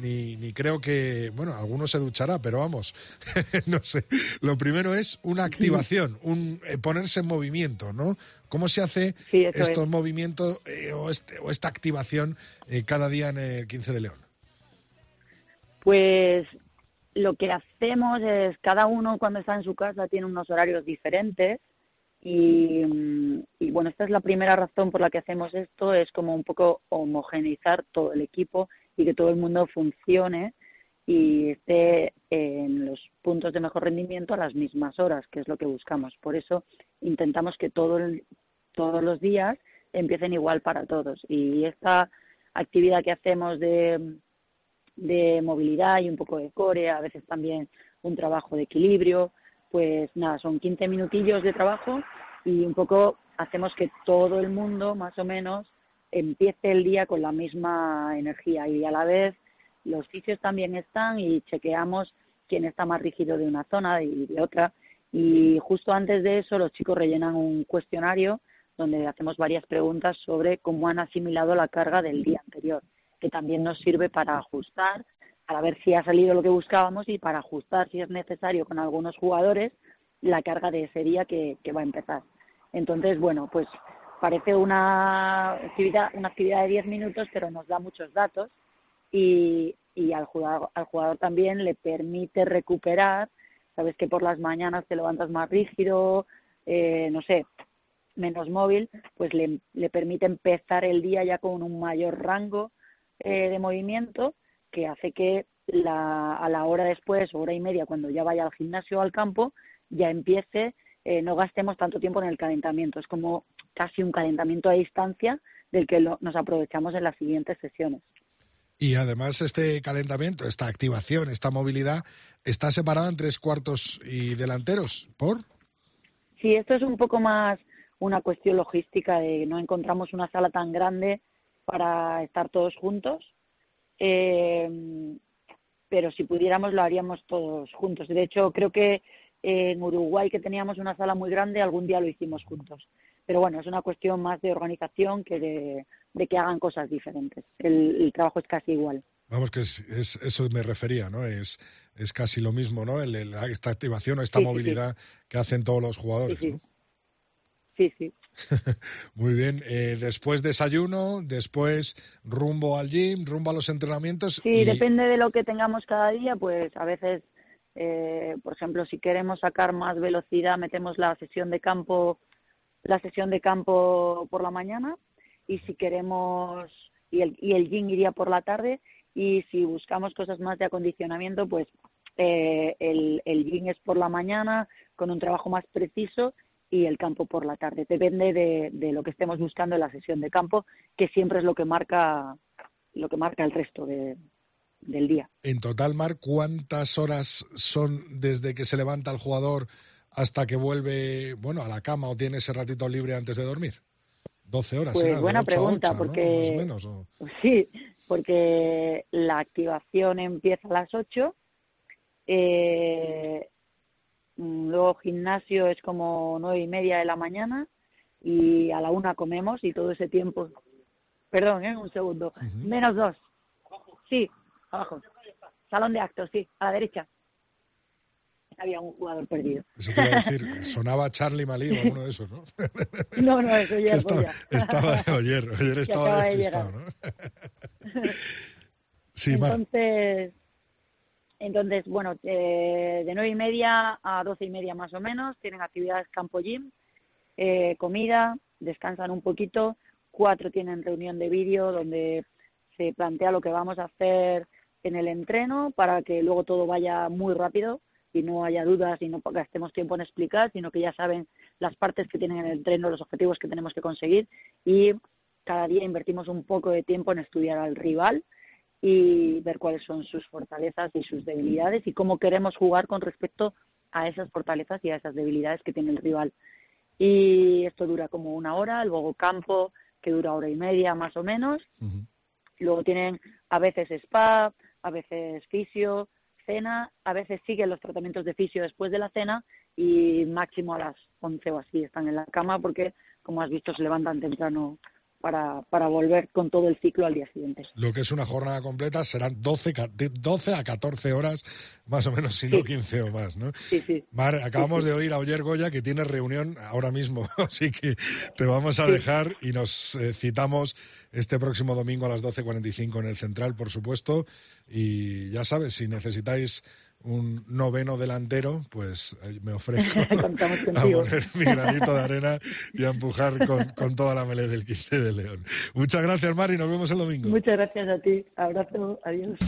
ni, ni creo que, bueno, alguno se duchará, pero vamos, <laughs> no sé. Lo primero es una activación, un eh, ponerse en movimiento, ¿no? ¿Cómo se hace Sí, estos es. movimientos eh, o, este- o esta activación eh, cada día en el 15 de León? Pues lo que hacemos es, cada uno cuando está en su casa tiene unos horarios diferentes y, mm, y, bueno, esta es la primera razón por la que hacemos esto, es como un poco homogeneizar todo el equipo y que todo el mundo funcione y esté en los puntos de mejor rendimiento a las mismas horas, que es lo que buscamos. Por eso intentamos que todo el- todos los días empiecen igual para todos. Y esta actividad que hacemos de, de movilidad y un poco de core, a veces también un trabajo de equilibrio, pues nada, son 15 minutillos de trabajo y un poco hacemos que todo el mundo, más o menos, empiece el día con la misma energía y a la vez los fisios también están y chequeamos quién está más rígido de una zona y de otra. Y justo antes de eso los chicos rellenan un cuestionario donde hacemos varias preguntas sobre cómo han asimilado la carga del día anterior, que también nos sirve para ajustar, para ver si ha salido lo que buscábamos y para ajustar, si es necesario, con algunos jugadores la carga de ese día que, va a empezar. Entonces, bueno, pues parece una actividad, una actividad de 10 minutos, pero nos da muchos datos y, y al, jugador, al jugador también le permite recuperar. Sabes que por las mañanas te levantas más rígido, eh, no sé, menos móvil, pues le, le permite empezar el día ya con un mayor rango eh, de movimiento que hace que la, a la hora después, hora y media, cuando ya vaya al gimnasio o al campo, ya empiece, eh, no gastemos tanto tiempo en el calentamiento. Es como casi un calentamiento a distancia del que lo- nos aprovechamos en las siguientes sesiones. Y además este calentamiento, esta activación, esta movilidad, está separada en tres cuartos y delanteros. ¿Por? Sí, esto es un poco más una cuestión logística de no encontramos una sala tan grande para estar todos juntos, eh, pero si pudiéramos lo haríamos todos juntos. De hecho, creo que en Uruguay que teníamos una sala muy grande, algún día lo hicimos juntos. Pero bueno, es una cuestión más de organización que de, de que hagan cosas diferentes. El, el trabajo es casi igual. Vamos, que es, es- eso me refería, ¿no? Es, es casi lo mismo, ¿no? El- el- esta activación o esta Sí, sí, sí. movilidad que hacen todos los jugadores. Sí, sí. ¿no? <laughs> Muy bien. Eh, después desayuno, después rumbo al gym, rumbo a los entrenamientos. Sí, y- depende de lo que tengamos cada día, pues a veces, eh, por ejemplo, si queremos sacar más velocidad, metemos la sesión de campo, la sesión de campo por la mañana, y si queremos, y el, y el gym iría por la tarde, y si buscamos cosas más de acondicionamiento, pues eh, el, el gym es por la mañana, con un trabajo más preciso, y el campo por la tarde. Depende de, de lo que estemos buscando en la sesión de campo, que siempre es lo que marca lo que marca el resto de, del día. En total, Mar, ¿cuántas horas son desde que se levanta el jugador hasta que vuelve, bueno, a la cama o tiene ese ratito libre antes de dormir? 12 horas, Pues será, de buena pregunta, porque- Más o menos. o- Sí, porque la activación empieza a las 8, eh, luego gimnasio es como nueve y media de la mañana y a la una comemos y todo ese tiempo, perdón, ¿eh? un segundo, menos dos, sí, abajo, salón de actos, sí, a la derecha. había un jugador perdido. Eso te iba a decir, <laughs> sonaba Charlie Malí o alguno de esos, ¿no? No, no, eso ya estaba, estaba de Oyer <laughs> Que estaba de ¿no? <laughs> Sí, Mar. Entonces, bueno, eh, de nueve y media a doce y media más o menos tienen actividades campo gym, eh, comida, descansan un poquito. Cuatro tienen reunión de vídeo donde se plantea lo que vamos a hacer en el entreno para que luego todo vaya muy rápido y no haya dudas y no gastemos tiempo en explicar, sino que ya saben las partes que tienen en el entreno, los objetivos que tenemos que conseguir y cada día invertimos un poco de tiempo en estudiar al rival y ver cuáles son sus fortalezas y sus debilidades y cómo queremos jugar con respecto a esas fortalezas y a esas debilidades que tiene el rival. Y esto dura como una hora, luego campo, que dura hora y media más o menos. Luego tienen a veces spa, a veces fisio, cena, a veces siguen los tratamientos de fisio después de la cena y máximo a las 11 o así están en la cama porque, como has visto, se levantan temprano para, para volver con todo el ciclo al día siguiente. Lo que es una jornada completa serán 12, ca- de 12 a 14 horas, más o menos, si no 15 o más, ¿no? Sí, sí. Mar, acabamos de oír a Oyer Goya que tiene reunión ahora mismo, <laughs> así que te vamos a dejar y nos eh, citamos este próximo domingo a las 12.45 en el Central, por supuesto. Y ya sabes, si necesitáis un noveno delantero, pues eh, me ofrezco <laughs> a poner mi granito de arena y a empujar con, con toda la melé del 15 de León. Muchas gracias, Mar, y nos vemos el domingo. Muchas gracias a ti. Abrazo. Adiós.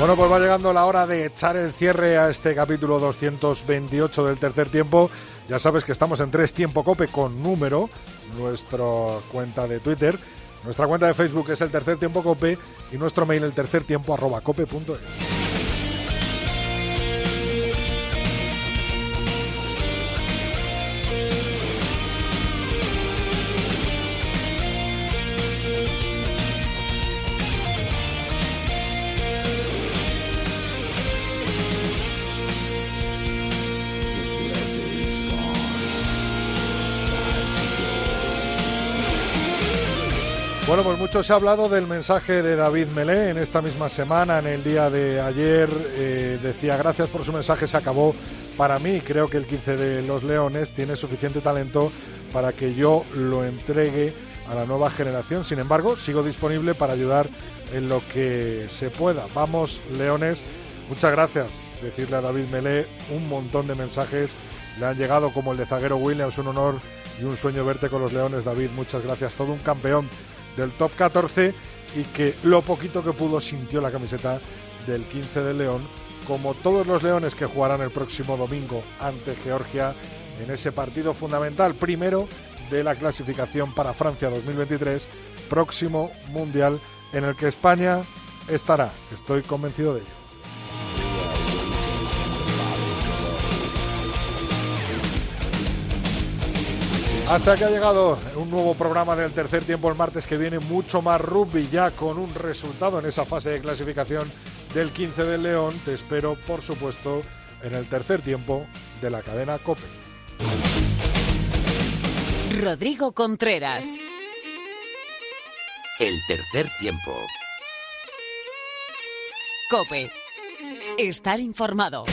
Bueno, pues va llegando la hora de echar el cierre a este capítulo 228 del tercer tiempo. Ya sabes que estamos en tres tiempo cope con número, nuestra cuenta de Twitter. Nuestra cuenta de Facebook es el tercer tiempo cope y nuestro mail el tercer tiempo arroba cope Bueno, pues mucho se ha hablado del mensaje de David Melé en esta misma semana, en el día de ayer. eh, decía, gracias por su mensaje, se acabó para mí. Creo que el 15 de los Leones tiene suficiente talento para que yo lo entregue a la nueva generación. Sin embargo, sigo disponible para ayudar en lo que se pueda. Vamos, Leones. Muchas gracias. Decirle a David Melé un montón de mensajes. Le han llegado como el de Zaguero Williams, un honor y un sueño verte con los Leones, David. Muchas gracias. Todo un campeón del top 14 y que lo poquito que pudo sintió la camiseta del 15 de León, como todos los Leones que jugarán el próximo domingo ante Georgia en ese partido fundamental, primero de la clasificación para Francia 2023, próximo mundial en el que España estará. Estoy convencido de ello. Hasta que ha llegado un nuevo programa del tercer tiempo el martes que viene, mucho más rugby ya con un resultado en esa fase de clasificación del 15 del León. Te espero, por supuesto, en el tercer tiempo de la cadena COPE. Rodrigo Contreras. El tercer tiempo. Cope. Estar informado.